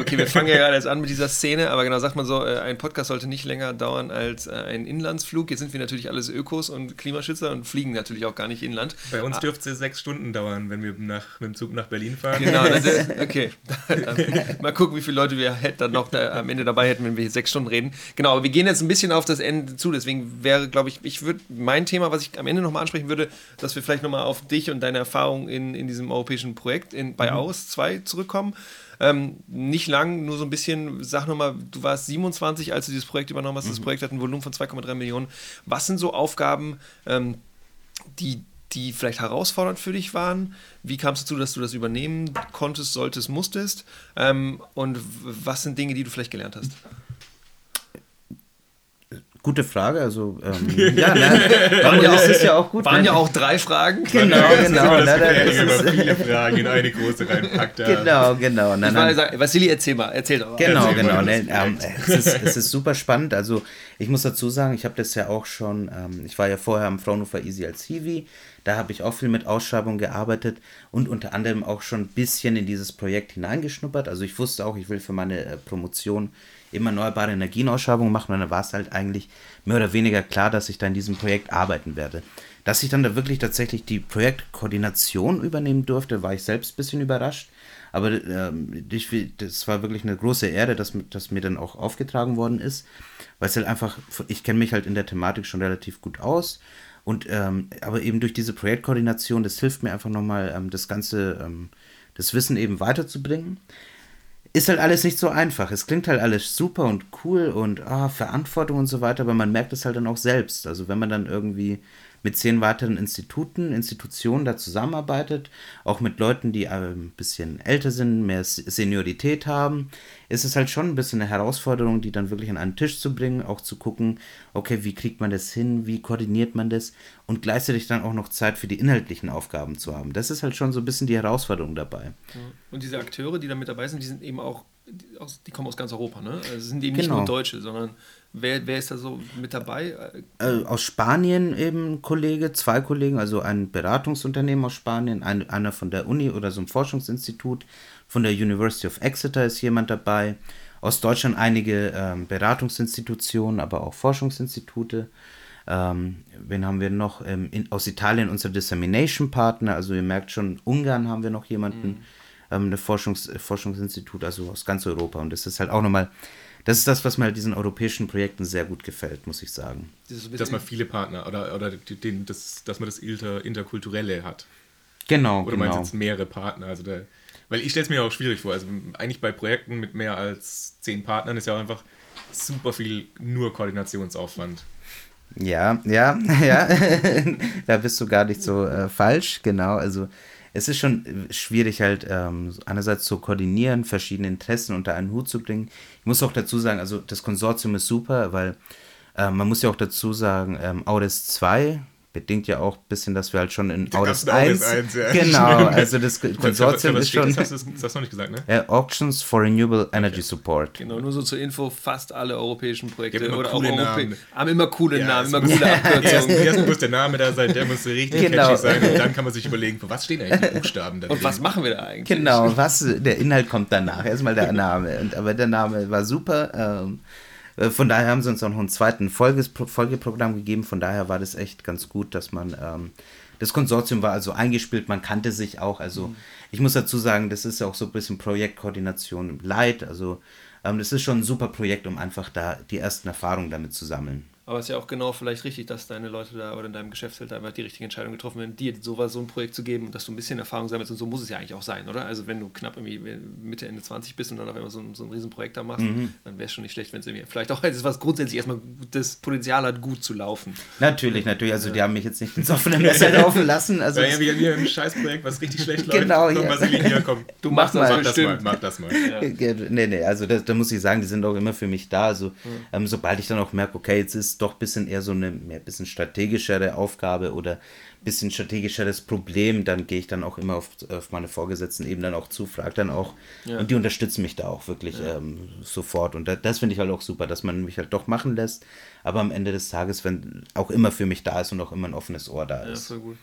Okay, wir fangen ja gerade jetzt an mit dieser Szene, aber genau sagt man so, äh, ein Podcast sollte nicht länger dauern als äh, ein Inlandsflug. Jetzt sind wir natürlich alles Ökos und Klimaschützer und fliegen natürlich auch gar nicht inland. Bei uns ah. dürfte es sechs Stunden dauern, wenn wir nach, mit dem Zug nach Berlin fahren. Genau, das, okay. mal gucken, wie viele Leute wir dann noch da, am Ende dabei hätten, wenn wir hier sechs Stunden reden. Genau, aber wir gehen jetzt ein bisschen auf das Ende zu, deswegen wäre, glaube ich, ich würde mein Thema, was ich am Ende nochmal ansprechen würde, dass wir vielleicht nochmal auf dich und deine Erfahrung in, in diesem europäischen Projekt in, bei mhm. AUS 2 zurückkommen. Ähm, nicht lang, nur so ein bisschen, sag nochmal, du warst 27, als du dieses Projekt übernommen hast. Mhm. Das Projekt hat ein Volumen von 2,3 Millionen. Was sind so Aufgaben, ähm, die die vielleicht herausfordernd für dich waren? Wie kamst du dazu, dass du das übernehmen konntest, solltest, musstest? Ähm, und was sind Dinge, die du vielleicht gelernt hast? Gute Frage, also ähm, ja, ne, waren ja, ist ja auch gut. Waren ne? ja auch drei Fragen. Genau, genau. Das na, das ist, viele Fragen in eine große reinpackt. Ja. Genau, genau. Na, na, sagen, Vassili, erzähl mal, erzähl doch. Genau, erzähl genau. Ne, ähm, es, ist, es ist super spannend. Also ich muss dazu sagen, ich habe das ja auch schon, ähm, ich war ja vorher am Fraunhofer Easy als Hiwi, da habe ich auch viel mit Ausschreibungen gearbeitet und unter anderem auch schon ein bisschen in dieses Projekt hineingeschnuppert. Also ich wusste auch, ich will für meine äh, Promotion immer erneuerbare Energienausschreibungen machen und dann war es halt eigentlich mehr oder weniger klar, dass ich da in diesem Projekt arbeiten werde. Dass ich dann da wirklich tatsächlich die Projektkoordination übernehmen durfte, war ich selbst ein bisschen überrascht. Aber ähm, ich, das war wirklich eine große Ehre, dass, dass mir dann auch aufgetragen worden ist, weil es halt einfach, ich kenne mich halt in der Thematik schon relativ gut aus. Und ähm, aber eben durch diese Projektkoordination, das hilft mir einfach nochmal, ähm, das Ganze, ähm, das Wissen eben weiterzubringen ist halt alles nicht so einfach. Es klingt halt alles super und cool und ah, Verantwortung und so weiter, aber man merkt es halt dann auch selbst. Also wenn man dann irgendwie mit zehn weiteren Instituten, Institutionen da zusammenarbeitet, auch mit Leuten, die ein bisschen älter sind, mehr Seniorität haben, ist es halt schon ein bisschen eine Herausforderung, die dann wirklich an einen Tisch zu bringen, auch zu gucken, okay, wie kriegt man das hin, wie koordiniert man das und gleichzeitig dann auch noch Zeit für die inhaltlichen Aufgaben zu haben. Das ist halt schon so ein bisschen die Herausforderung dabei. Und diese Akteure, die da mit dabei sind, die sind eben auch, die kommen aus ganz Europa, ne? Also sind eben genau. nicht nur. Deutsche, sondern Wer, wer ist da so mit dabei? Äh, aus Spanien eben ein Kollege, zwei Kollegen, also ein Beratungsunternehmen aus Spanien, ein, einer von der Uni oder so einem Forschungsinstitut, von der University of Exeter ist jemand dabei. Aus Deutschland einige ähm, Beratungsinstitutionen, aber auch Forschungsinstitute. Ähm, wen haben wir noch? Ähm, in, aus Italien unser Dissemination Partner, also ihr merkt schon, Ungarn haben wir noch jemanden, mhm. ähm, eine Forschungs, Forschungsinstitut, also aus ganz Europa. Und das ist halt auch nochmal das ist das, was mir halt diesen europäischen Projekten sehr gut gefällt, muss ich sagen. Dass man viele Partner oder, oder den, das, dass man das Inter, Interkulturelle hat. Genau. Oder genau. meinst jetzt mehrere Partner? Also der, weil ich stelle es mir auch schwierig vor. Also eigentlich bei Projekten mit mehr als zehn Partnern ist ja auch einfach super viel nur Koordinationsaufwand. Ja, ja, ja. da bist du gar nicht so äh, falsch, genau. Also es ist schon schwierig halt ähm, einerseits zu koordinieren, verschiedene Interessen unter einen Hut zu bringen. Ich muss auch dazu sagen, also das Konsortium ist super, weil äh, man muss ja auch dazu sagen, ähm, Audes 2 bedingt ja auch ein bisschen, dass wir halt schon in Autos 1, 1 ja. genau, also das Konsortium ist schon, das hast, du, das hast du noch nicht gesagt, ne? Ja, Auctions for Renewable Energy Support. Genau, nur so zur Info, fast alle europäischen Projekte oder auch Namen. haben immer coole ja, Namen, immer coole Abkürzungen. Erst muss der Name da sein, der muss richtig genau. catchy sein und dann kann man sich überlegen, für was stehen eigentlich die Buchstaben da Und was machen wir da eigentlich? Genau, was, der Inhalt kommt danach, erstmal der Name, und, aber der Name war super, ähm, äh, von daher haben sie uns auch noch einen zweiten Folges Folgeprogramm gegeben. Von daher war das echt ganz gut, dass man. Ähm, das Konsortium war also eingespielt, man kannte sich auch. Also, mhm. ich muss dazu sagen, das ist ja auch so ein bisschen Projektkoordination light. Also, ähm, das ist schon ein super Projekt, um einfach da die ersten Erfahrungen damit zu sammeln. Aber es ist ja auch genau vielleicht richtig, dass deine Leute da oder in deinem Geschäftsfeld einfach die richtige Entscheidung getroffen haben, dir sowas, so ein Projekt zu geben und dass du ein bisschen Erfahrung sammelst und so muss es ja eigentlich auch sein, oder? Also wenn du knapp irgendwie Mitte, Ende 20 bist und dann auf einmal so ein, so ein Riesenprojekt da machst, mhm. dann wäre es schon nicht schlecht, wenn es irgendwie vielleicht auch etwas, was grundsätzlich erstmal das Potenzial hat, gut zu laufen. Natürlich, natürlich. Also die haben mich jetzt nicht ins offene Messer laufen lassen. Also ja, wir haben hier ein Scheißprojekt, was richtig schlecht läuft. Genau, ja. Hier, komm. Du machst das, mach das mal. Mach das mal. Ja. Nee, nee, also das, da muss ich sagen, die sind auch immer für mich da. Also mhm. ähm, sobald ich dann auch merke, okay, jetzt ist doch ein bisschen eher so eine mehr bisschen strategischere Aufgabe oder ein bisschen strategischeres Problem, dann gehe ich dann auch immer auf, auf meine Vorgesetzten eben dann auch zu, frage dann auch ja. und die unterstützen mich da auch wirklich ja. ähm, sofort und da, das finde ich halt auch super, dass man mich halt doch machen lässt, aber am Ende des Tages, wenn auch immer für mich da ist und auch immer ein offenes Ohr da ist. Ja, voll gut.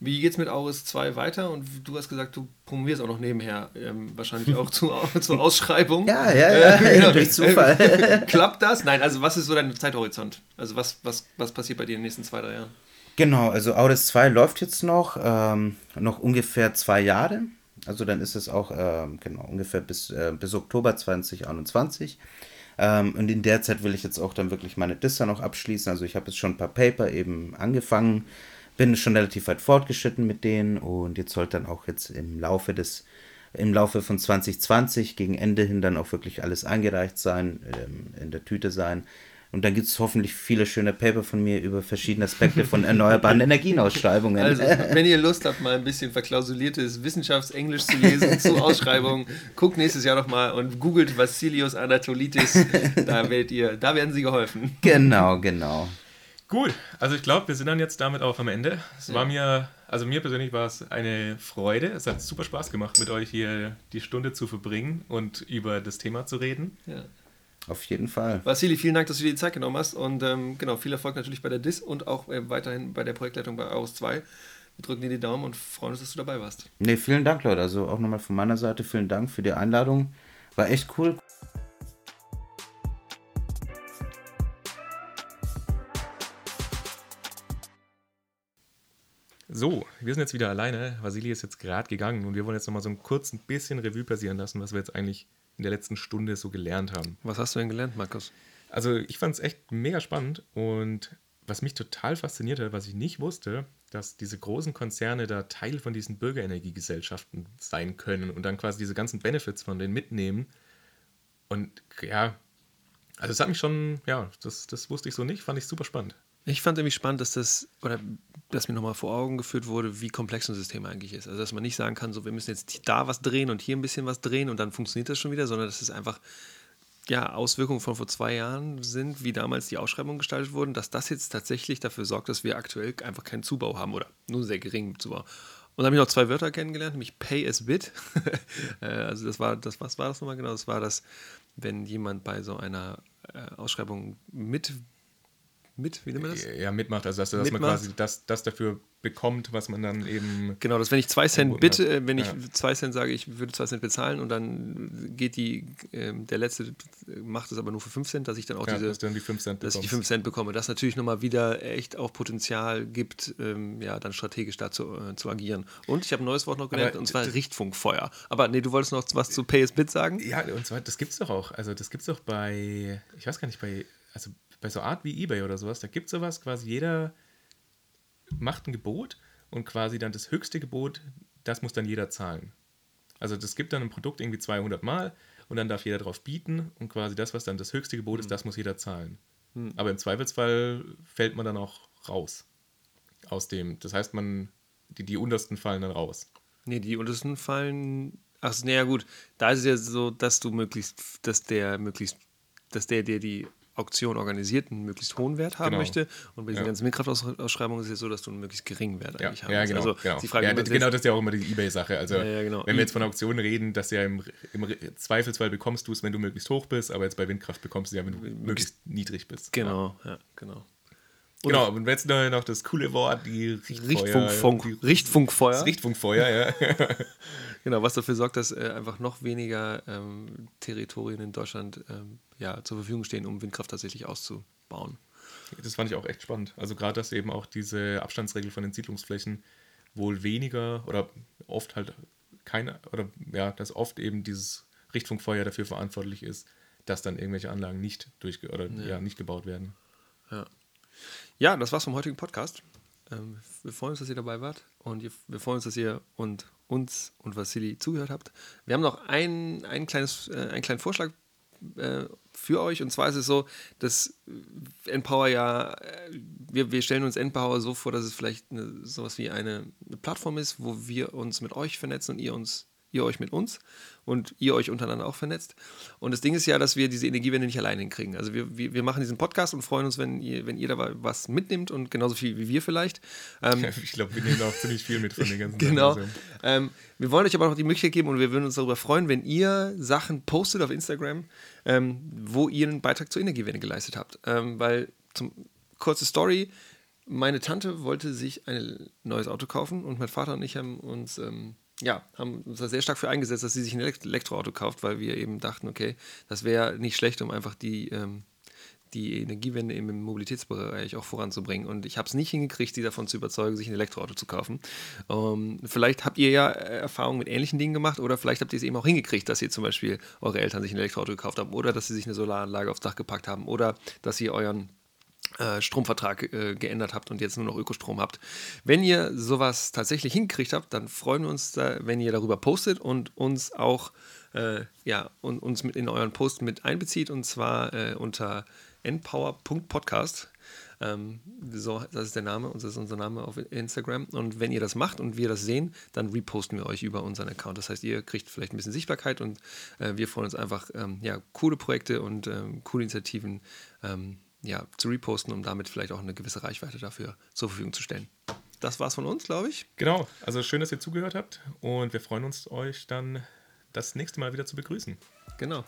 Wie geht es mit Auris 2 weiter? Und du hast gesagt, du promovierst auch noch nebenher, ähm, wahrscheinlich auch zu, zur Ausschreibung. ja, ja, ja, äh, genau. durch Zufall. Klappt das? Nein, also was ist so dein Zeithorizont? Also was, was, was passiert bei dir in den nächsten zwei, drei Jahren? Genau, also Auris 2 läuft jetzt noch, ähm, noch ungefähr zwei Jahre. Also dann ist es auch ähm, genau ungefähr bis, äh, bis Oktober 2021. Ähm, und in der Zeit will ich jetzt auch dann wirklich meine Dissa noch abschließen. Also ich habe jetzt schon ein paar Paper eben angefangen bin schon relativ weit fortgeschritten mit denen und jetzt sollte dann auch jetzt im Laufe des im Laufe von 2020 gegen Ende hin dann auch wirklich alles eingereicht sein, ähm, in der Tüte sein. Und dann gibt es hoffentlich viele schöne Paper von mir über verschiedene Aspekte von erneuerbaren Energienausschreibungen. Also, wenn ihr Lust habt, mal ein bisschen verklausuliertes Wissenschaftsenglisch zu lesen zu Ausschreibungen, guckt nächstes Jahr noch mal und googelt Vassilios Anatolitis. Da, werdet ihr, da werden sie geholfen. Genau, genau. Gut, also ich glaube, wir sind dann jetzt damit auch am Ende. Es war mir, also mir persönlich war es eine Freude. Es hat super Spaß gemacht, mit euch hier die Stunde zu verbringen und über das Thema zu reden. Ja. Auf jeden Fall. Vasili, vielen Dank, dass du dir die Zeit genommen hast und ähm, genau, viel Erfolg natürlich bei der DIS und auch äh, weiterhin bei der Projektleitung bei Aarhus 2. Wir drücken dir die Daumen und freuen uns, dass du dabei warst. Nee, vielen Dank, Leute. Also auch nochmal von meiner Seite vielen Dank für die Einladung. War echt cool. So, wir sind jetzt wieder alleine. Vasili ist jetzt gerade gegangen und wir wollen jetzt nochmal so ein kurz ein bisschen Revue passieren lassen, was wir jetzt eigentlich in der letzten Stunde so gelernt haben. Was hast du denn gelernt, Markus? Also ich fand es echt mega spannend und was mich total fasziniert hat, was ich nicht wusste, dass diese großen Konzerne da Teil von diesen Bürgerenergiegesellschaften sein können und dann quasi diese ganzen Benefits von denen mitnehmen. Und ja, also das hat mich schon, ja, das, das wusste ich so nicht, fand ich super spannend. Ich fand irgendwie spannend, dass das, oder dass mir nochmal vor Augen geführt wurde, wie komplex ein System eigentlich ist. Also, dass man nicht sagen kann, so, wir müssen jetzt da was drehen und hier ein bisschen was drehen und dann funktioniert das schon wieder, sondern dass es einfach ja, Auswirkungen von vor zwei Jahren sind, wie damals die Ausschreibungen gestaltet wurden, dass das jetzt tatsächlich dafür sorgt, dass wir aktuell einfach keinen Zubau haben oder nur sehr geringen Zubau. Und dann habe ich noch zwei Wörter kennengelernt, nämlich Pay as Bid. Äh, also das war das, was war das nochmal genau? Das war das, wenn jemand bei so einer äh, Ausschreibung mit mit, wie nennt man das? Ja, mitmacht, also dass, dass mitmacht. man quasi das, das dafür bekommt, was man dann eben. Genau, dass wenn ich zwei Cent bitte, äh, wenn ich ja. zwei Cent sage, ich würde zwei Cent bezahlen und dann geht die, äh, der letzte macht es aber nur für fünf Cent, dass ich dann auch ja, diese, dass, dann die fünf Cent dass ich die fünf Cent bekomme. Das natürlich nochmal wieder echt auch Potenzial gibt, ähm, ja, dann strategisch da zu, äh, zu agieren. Und ich habe ein neues Wort noch gelernt, aber, und zwar Richtfunkfeuer. Aber nee, du wolltest noch was zu Pay as Bit sagen? Ja, und zwar, das gibt es doch auch. Also das gibt es doch bei, ich weiß gar nicht, bei, also bei so Art wie eBay oder sowas, da gibt es sowas, quasi jeder macht ein Gebot und quasi dann das höchste Gebot, das muss dann jeder zahlen. Also das gibt dann ein Produkt irgendwie 200 Mal und dann darf jeder drauf bieten und quasi das, was dann das höchste Gebot ist, hm. das muss jeder zahlen. Hm. Aber im Zweifelsfall fällt man dann auch raus aus dem. Das heißt, man die, die untersten fallen dann raus. Nee, die untersten fallen. Ach, naja, gut. Da ist es ja so, dass du möglichst, dass der möglichst, dass der, der die Auktion organisiert, einen möglichst hohen Wert haben genau. möchte. Und bei diesen ja. ganzen Windkraftausschreibungen ist es so, dass du einen möglichst geringen Wert eigentlich ja. haben Ja, genau. Also, genau. Die Frage, ja, das, genau, das ist ja auch immer die Ebay-Sache. Also, ja, genau. wenn wir jetzt von Auktionen reden, dass ja im, im Zweifelsfall bekommst du es, wenn du möglichst hoch bist, aber jetzt bei Windkraft bekommst du ja, wenn du möglichst niedrig bist. Genau, ja, genau. Genau, und jetzt noch das coole Wort, die Richtfunkfeuer. Die Richtfunkfeuer. Das Richtfunkfeuer, ja. genau, was dafür sorgt, dass äh, einfach noch weniger ähm, Territorien in Deutschland ähm, ja, zur Verfügung stehen, um Windkraft tatsächlich auszubauen. Das fand ich auch echt spannend. Also gerade, dass eben auch diese Abstandsregel von den Siedlungsflächen wohl weniger oder oft halt keine, oder ja, dass oft eben dieses Richtfunkfeuer dafür verantwortlich ist, dass dann irgendwelche Anlagen nicht durch oder ja. ja nicht gebaut werden. Ja. Ja, das war's vom heutigen Podcast. Ähm, wir freuen uns, dass ihr dabei wart und wir freuen uns, dass ihr und uns und Vassili zugehört habt. Wir haben noch ein, ein kleines, äh, einen kleinen Vorschlag äh, für euch. Und zwar ist es so, dass Endpower ja, äh, wir, wir stellen uns Endpower so vor, dass es vielleicht eine, sowas wie eine, eine Plattform ist, wo wir uns mit euch vernetzen und ihr uns ihr euch mit uns und ihr euch untereinander auch vernetzt. Und das Ding ist ja, dass wir diese Energiewende nicht alleine hinkriegen. Also wir, wir, wir machen diesen Podcast und freuen uns, wenn ihr, wenn ihr da was mitnimmt und genauso viel wie wir vielleicht. Ähm, ich glaube, wir nehmen auch ziemlich viel mit von den ganzen Genau. Sachen. Ähm, wir wollen euch aber auch die Möglichkeit geben und wir würden uns darüber freuen, wenn ihr Sachen postet auf Instagram, ähm, wo ihr einen Beitrag zur Energiewende geleistet habt. Ähm, weil, zum, kurze Story, meine Tante wollte sich ein neues Auto kaufen und mein Vater und ich haben uns ähm, ja, haben uns da sehr stark für eingesetzt, dass sie sich ein Elektroauto kauft, weil wir eben dachten, okay, das wäre nicht schlecht, um einfach die, ähm, die Energiewende im Mobilitätsbereich auch voranzubringen. Und ich habe es nicht hingekriegt, sie davon zu überzeugen, sich ein Elektroauto zu kaufen. Ähm, vielleicht habt ihr ja äh, Erfahrungen mit ähnlichen Dingen gemacht oder vielleicht habt ihr es eben auch hingekriegt, dass ihr zum Beispiel eure Eltern sich ein Elektroauto gekauft haben oder dass sie sich eine Solaranlage aufs Dach gepackt haben oder dass ihr euren Stromvertrag äh, geändert habt und jetzt nur noch Ökostrom habt. Wenn ihr sowas tatsächlich hingekriegt habt, dann freuen wir uns, da, wenn ihr darüber postet und uns auch äh, ja, und uns mit in euren Post mit einbezieht und zwar äh, unter npower.podcast. Ähm, so, das ist der Name, das ist unser Name auf Instagram. Und wenn ihr das macht und wir das sehen, dann reposten wir euch über unseren Account. Das heißt, ihr kriegt vielleicht ein bisschen Sichtbarkeit und äh, wir freuen uns einfach, ähm, ja, coole Projekte und ähm, coole Initiativen ähm, ja, zu reposten, um damit vielleicht auch eine gewisse Reichweite dafür zur Verfügung zu stellen. Das war's von uns, glaube ich. Genau, also schön, dass ihr zugehört habt und wir freuen uns, euch dann das nächste Mal wieder zu begrüßen. Genau.